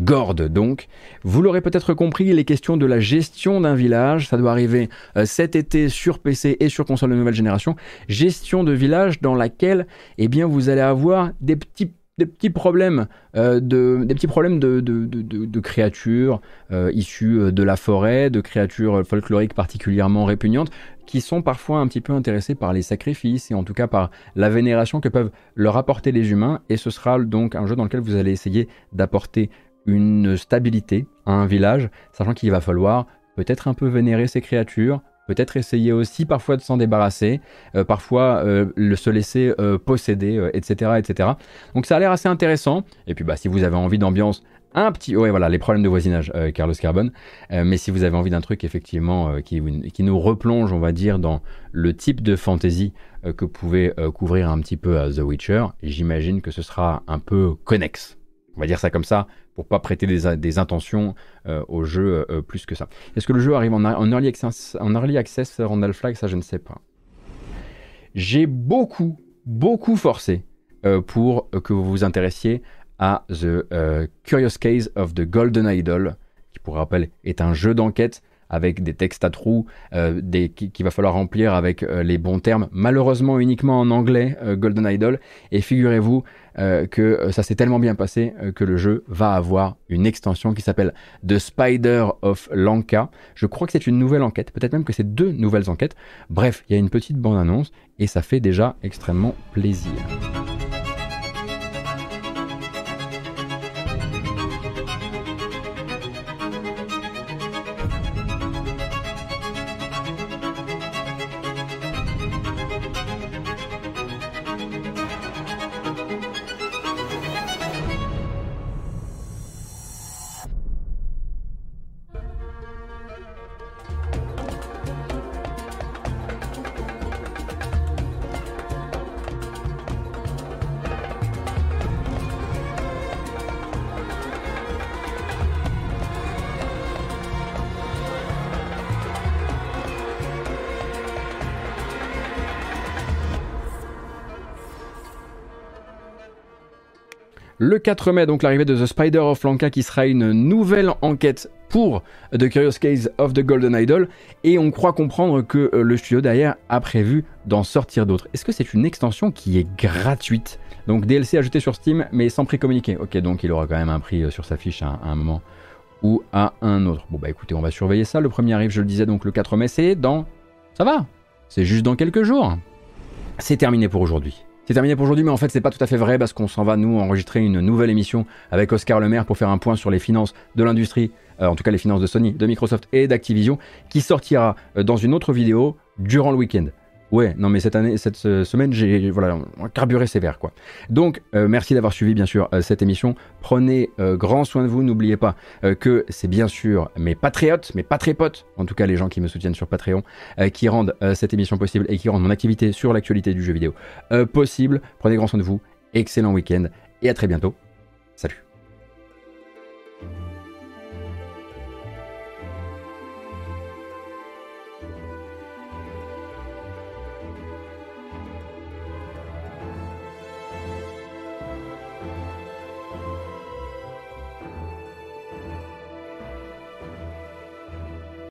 Gord, donc. Vous l'aurez peut-être compris, il est question de la gestion d'un village. Ça doit arriver euh, cet été sur PC et sur console de nouvelle génération. Gestion de village dans laquelle, eh bien, vous allez avoir des petits des petits problèmes, euh, de, des petits problèmes de créatures euh, issues euh, de la forêt, de créatures folkloriques particulièrement répugnantes, qui sont parfois un petit peu intéressés par les sacrifices et en tout cas par la vénération que peuvent leur apporter les humains. Et ce sera donc un jeu dans lequel vous allez essayer d'apporter une stabilité à un village, sachant qu'il va falloir peut-être un peu vénérer ces créatures, peut-être essayer aussi parfois de s'en débarrasser, euh, parfois euh, se laisser euh, posséder, etc., etc. Donc ça a l'air assez intéressant. Et puis bah, si vous avez envie d'ambiance, un petit... Ouais voilà, les problèmes de voisinage, Carlos Carbone. Mais si vous avez envie d'un truc effectivement qui, nous replonge, on va dire, dans le type de fantasy que pouvait couvrir un petit peu euh, The Witcher, j'imagine que ce sera un peu connexe. On va dire ça comme ça, pour pas prêter des, intentions euh, au jeu euh, plus que ça. Est-ce que le jeu arrive en, early, access, en early access Randall Flag Ça, je ne sais pas. J'ai beaucoup, beaucoup forcé euh, pour que vous vous intéressiez à The Curious Case of the Golden Idol, qui pour rappel est un jeu d'enquête avec des textes à trous, euh, des, qui- qu'il va falloir remplir avec euh, les bons termes, malheureusement uniquement en anglais, euh, Golden Idol. Et figurez-vous que ça s'est tellement bien passé que le jeu va avoir une extension qui s'appelle The Spider of Lanka. Je crois que c'est une nouvelle enquête, peut-être même que c'est deux nouvelles enquêtes. Bref, il y a une petite bande-annonce et ça fait déjà extrêmement plaisir. Le 4 mai, donc l'arrivée de The Spider of Lanka qui sera une nouvelle enquête pour The Curious Case of the Golden Idol et on croit comprendre que euh, le studio derrière a prévu d'en sortir d'autres. Est-ce que c'est une extension qui est gratuite? Donc DLC ajouté sur Steam mais sans prix communiqué. Ok donc il aura quand même un prix euh, sur sa fiche à, à un moment ou à un autre. Bon bah écoutez on va surveiller ça. Le premier arrive je le disais donc le 4 mai c'est dans... Ça va? C'est juste dans quelques jours. C'est terminé pour aujourd'hui. C'est terminé pour aujourd'hui, mais en fait, c'est pas tout à fait vrai parce qu'on s'en va, nous, enregistrer une nouvelle émission avec Oscar Lemaire pour faire un point sur les finances de l'industrie, euh, en tout cas les finances de Sony, de Microsoft et d'Activision, qui sortira euh, dans une autre vidéo durant le week-end. Ouais, non mais cette année, cette euh, semaine, j'ai voilà, carburé sévère quoi. Donc euh, merci d'avoir suivi bien sûr euh, cette émission. Prenez grand soin de vous. N'oubliez pas que c'est bien sûr mes patriotes, mes patrépotes, en tout cas les gens qui me soutiennent sur Patreon, qui rendent cette émission possible et qui rendent mon activité sur l'actualité du jeu vidéo possible. Prenez grand soin de vous. Excellent week-end et à très bientôt. Salut.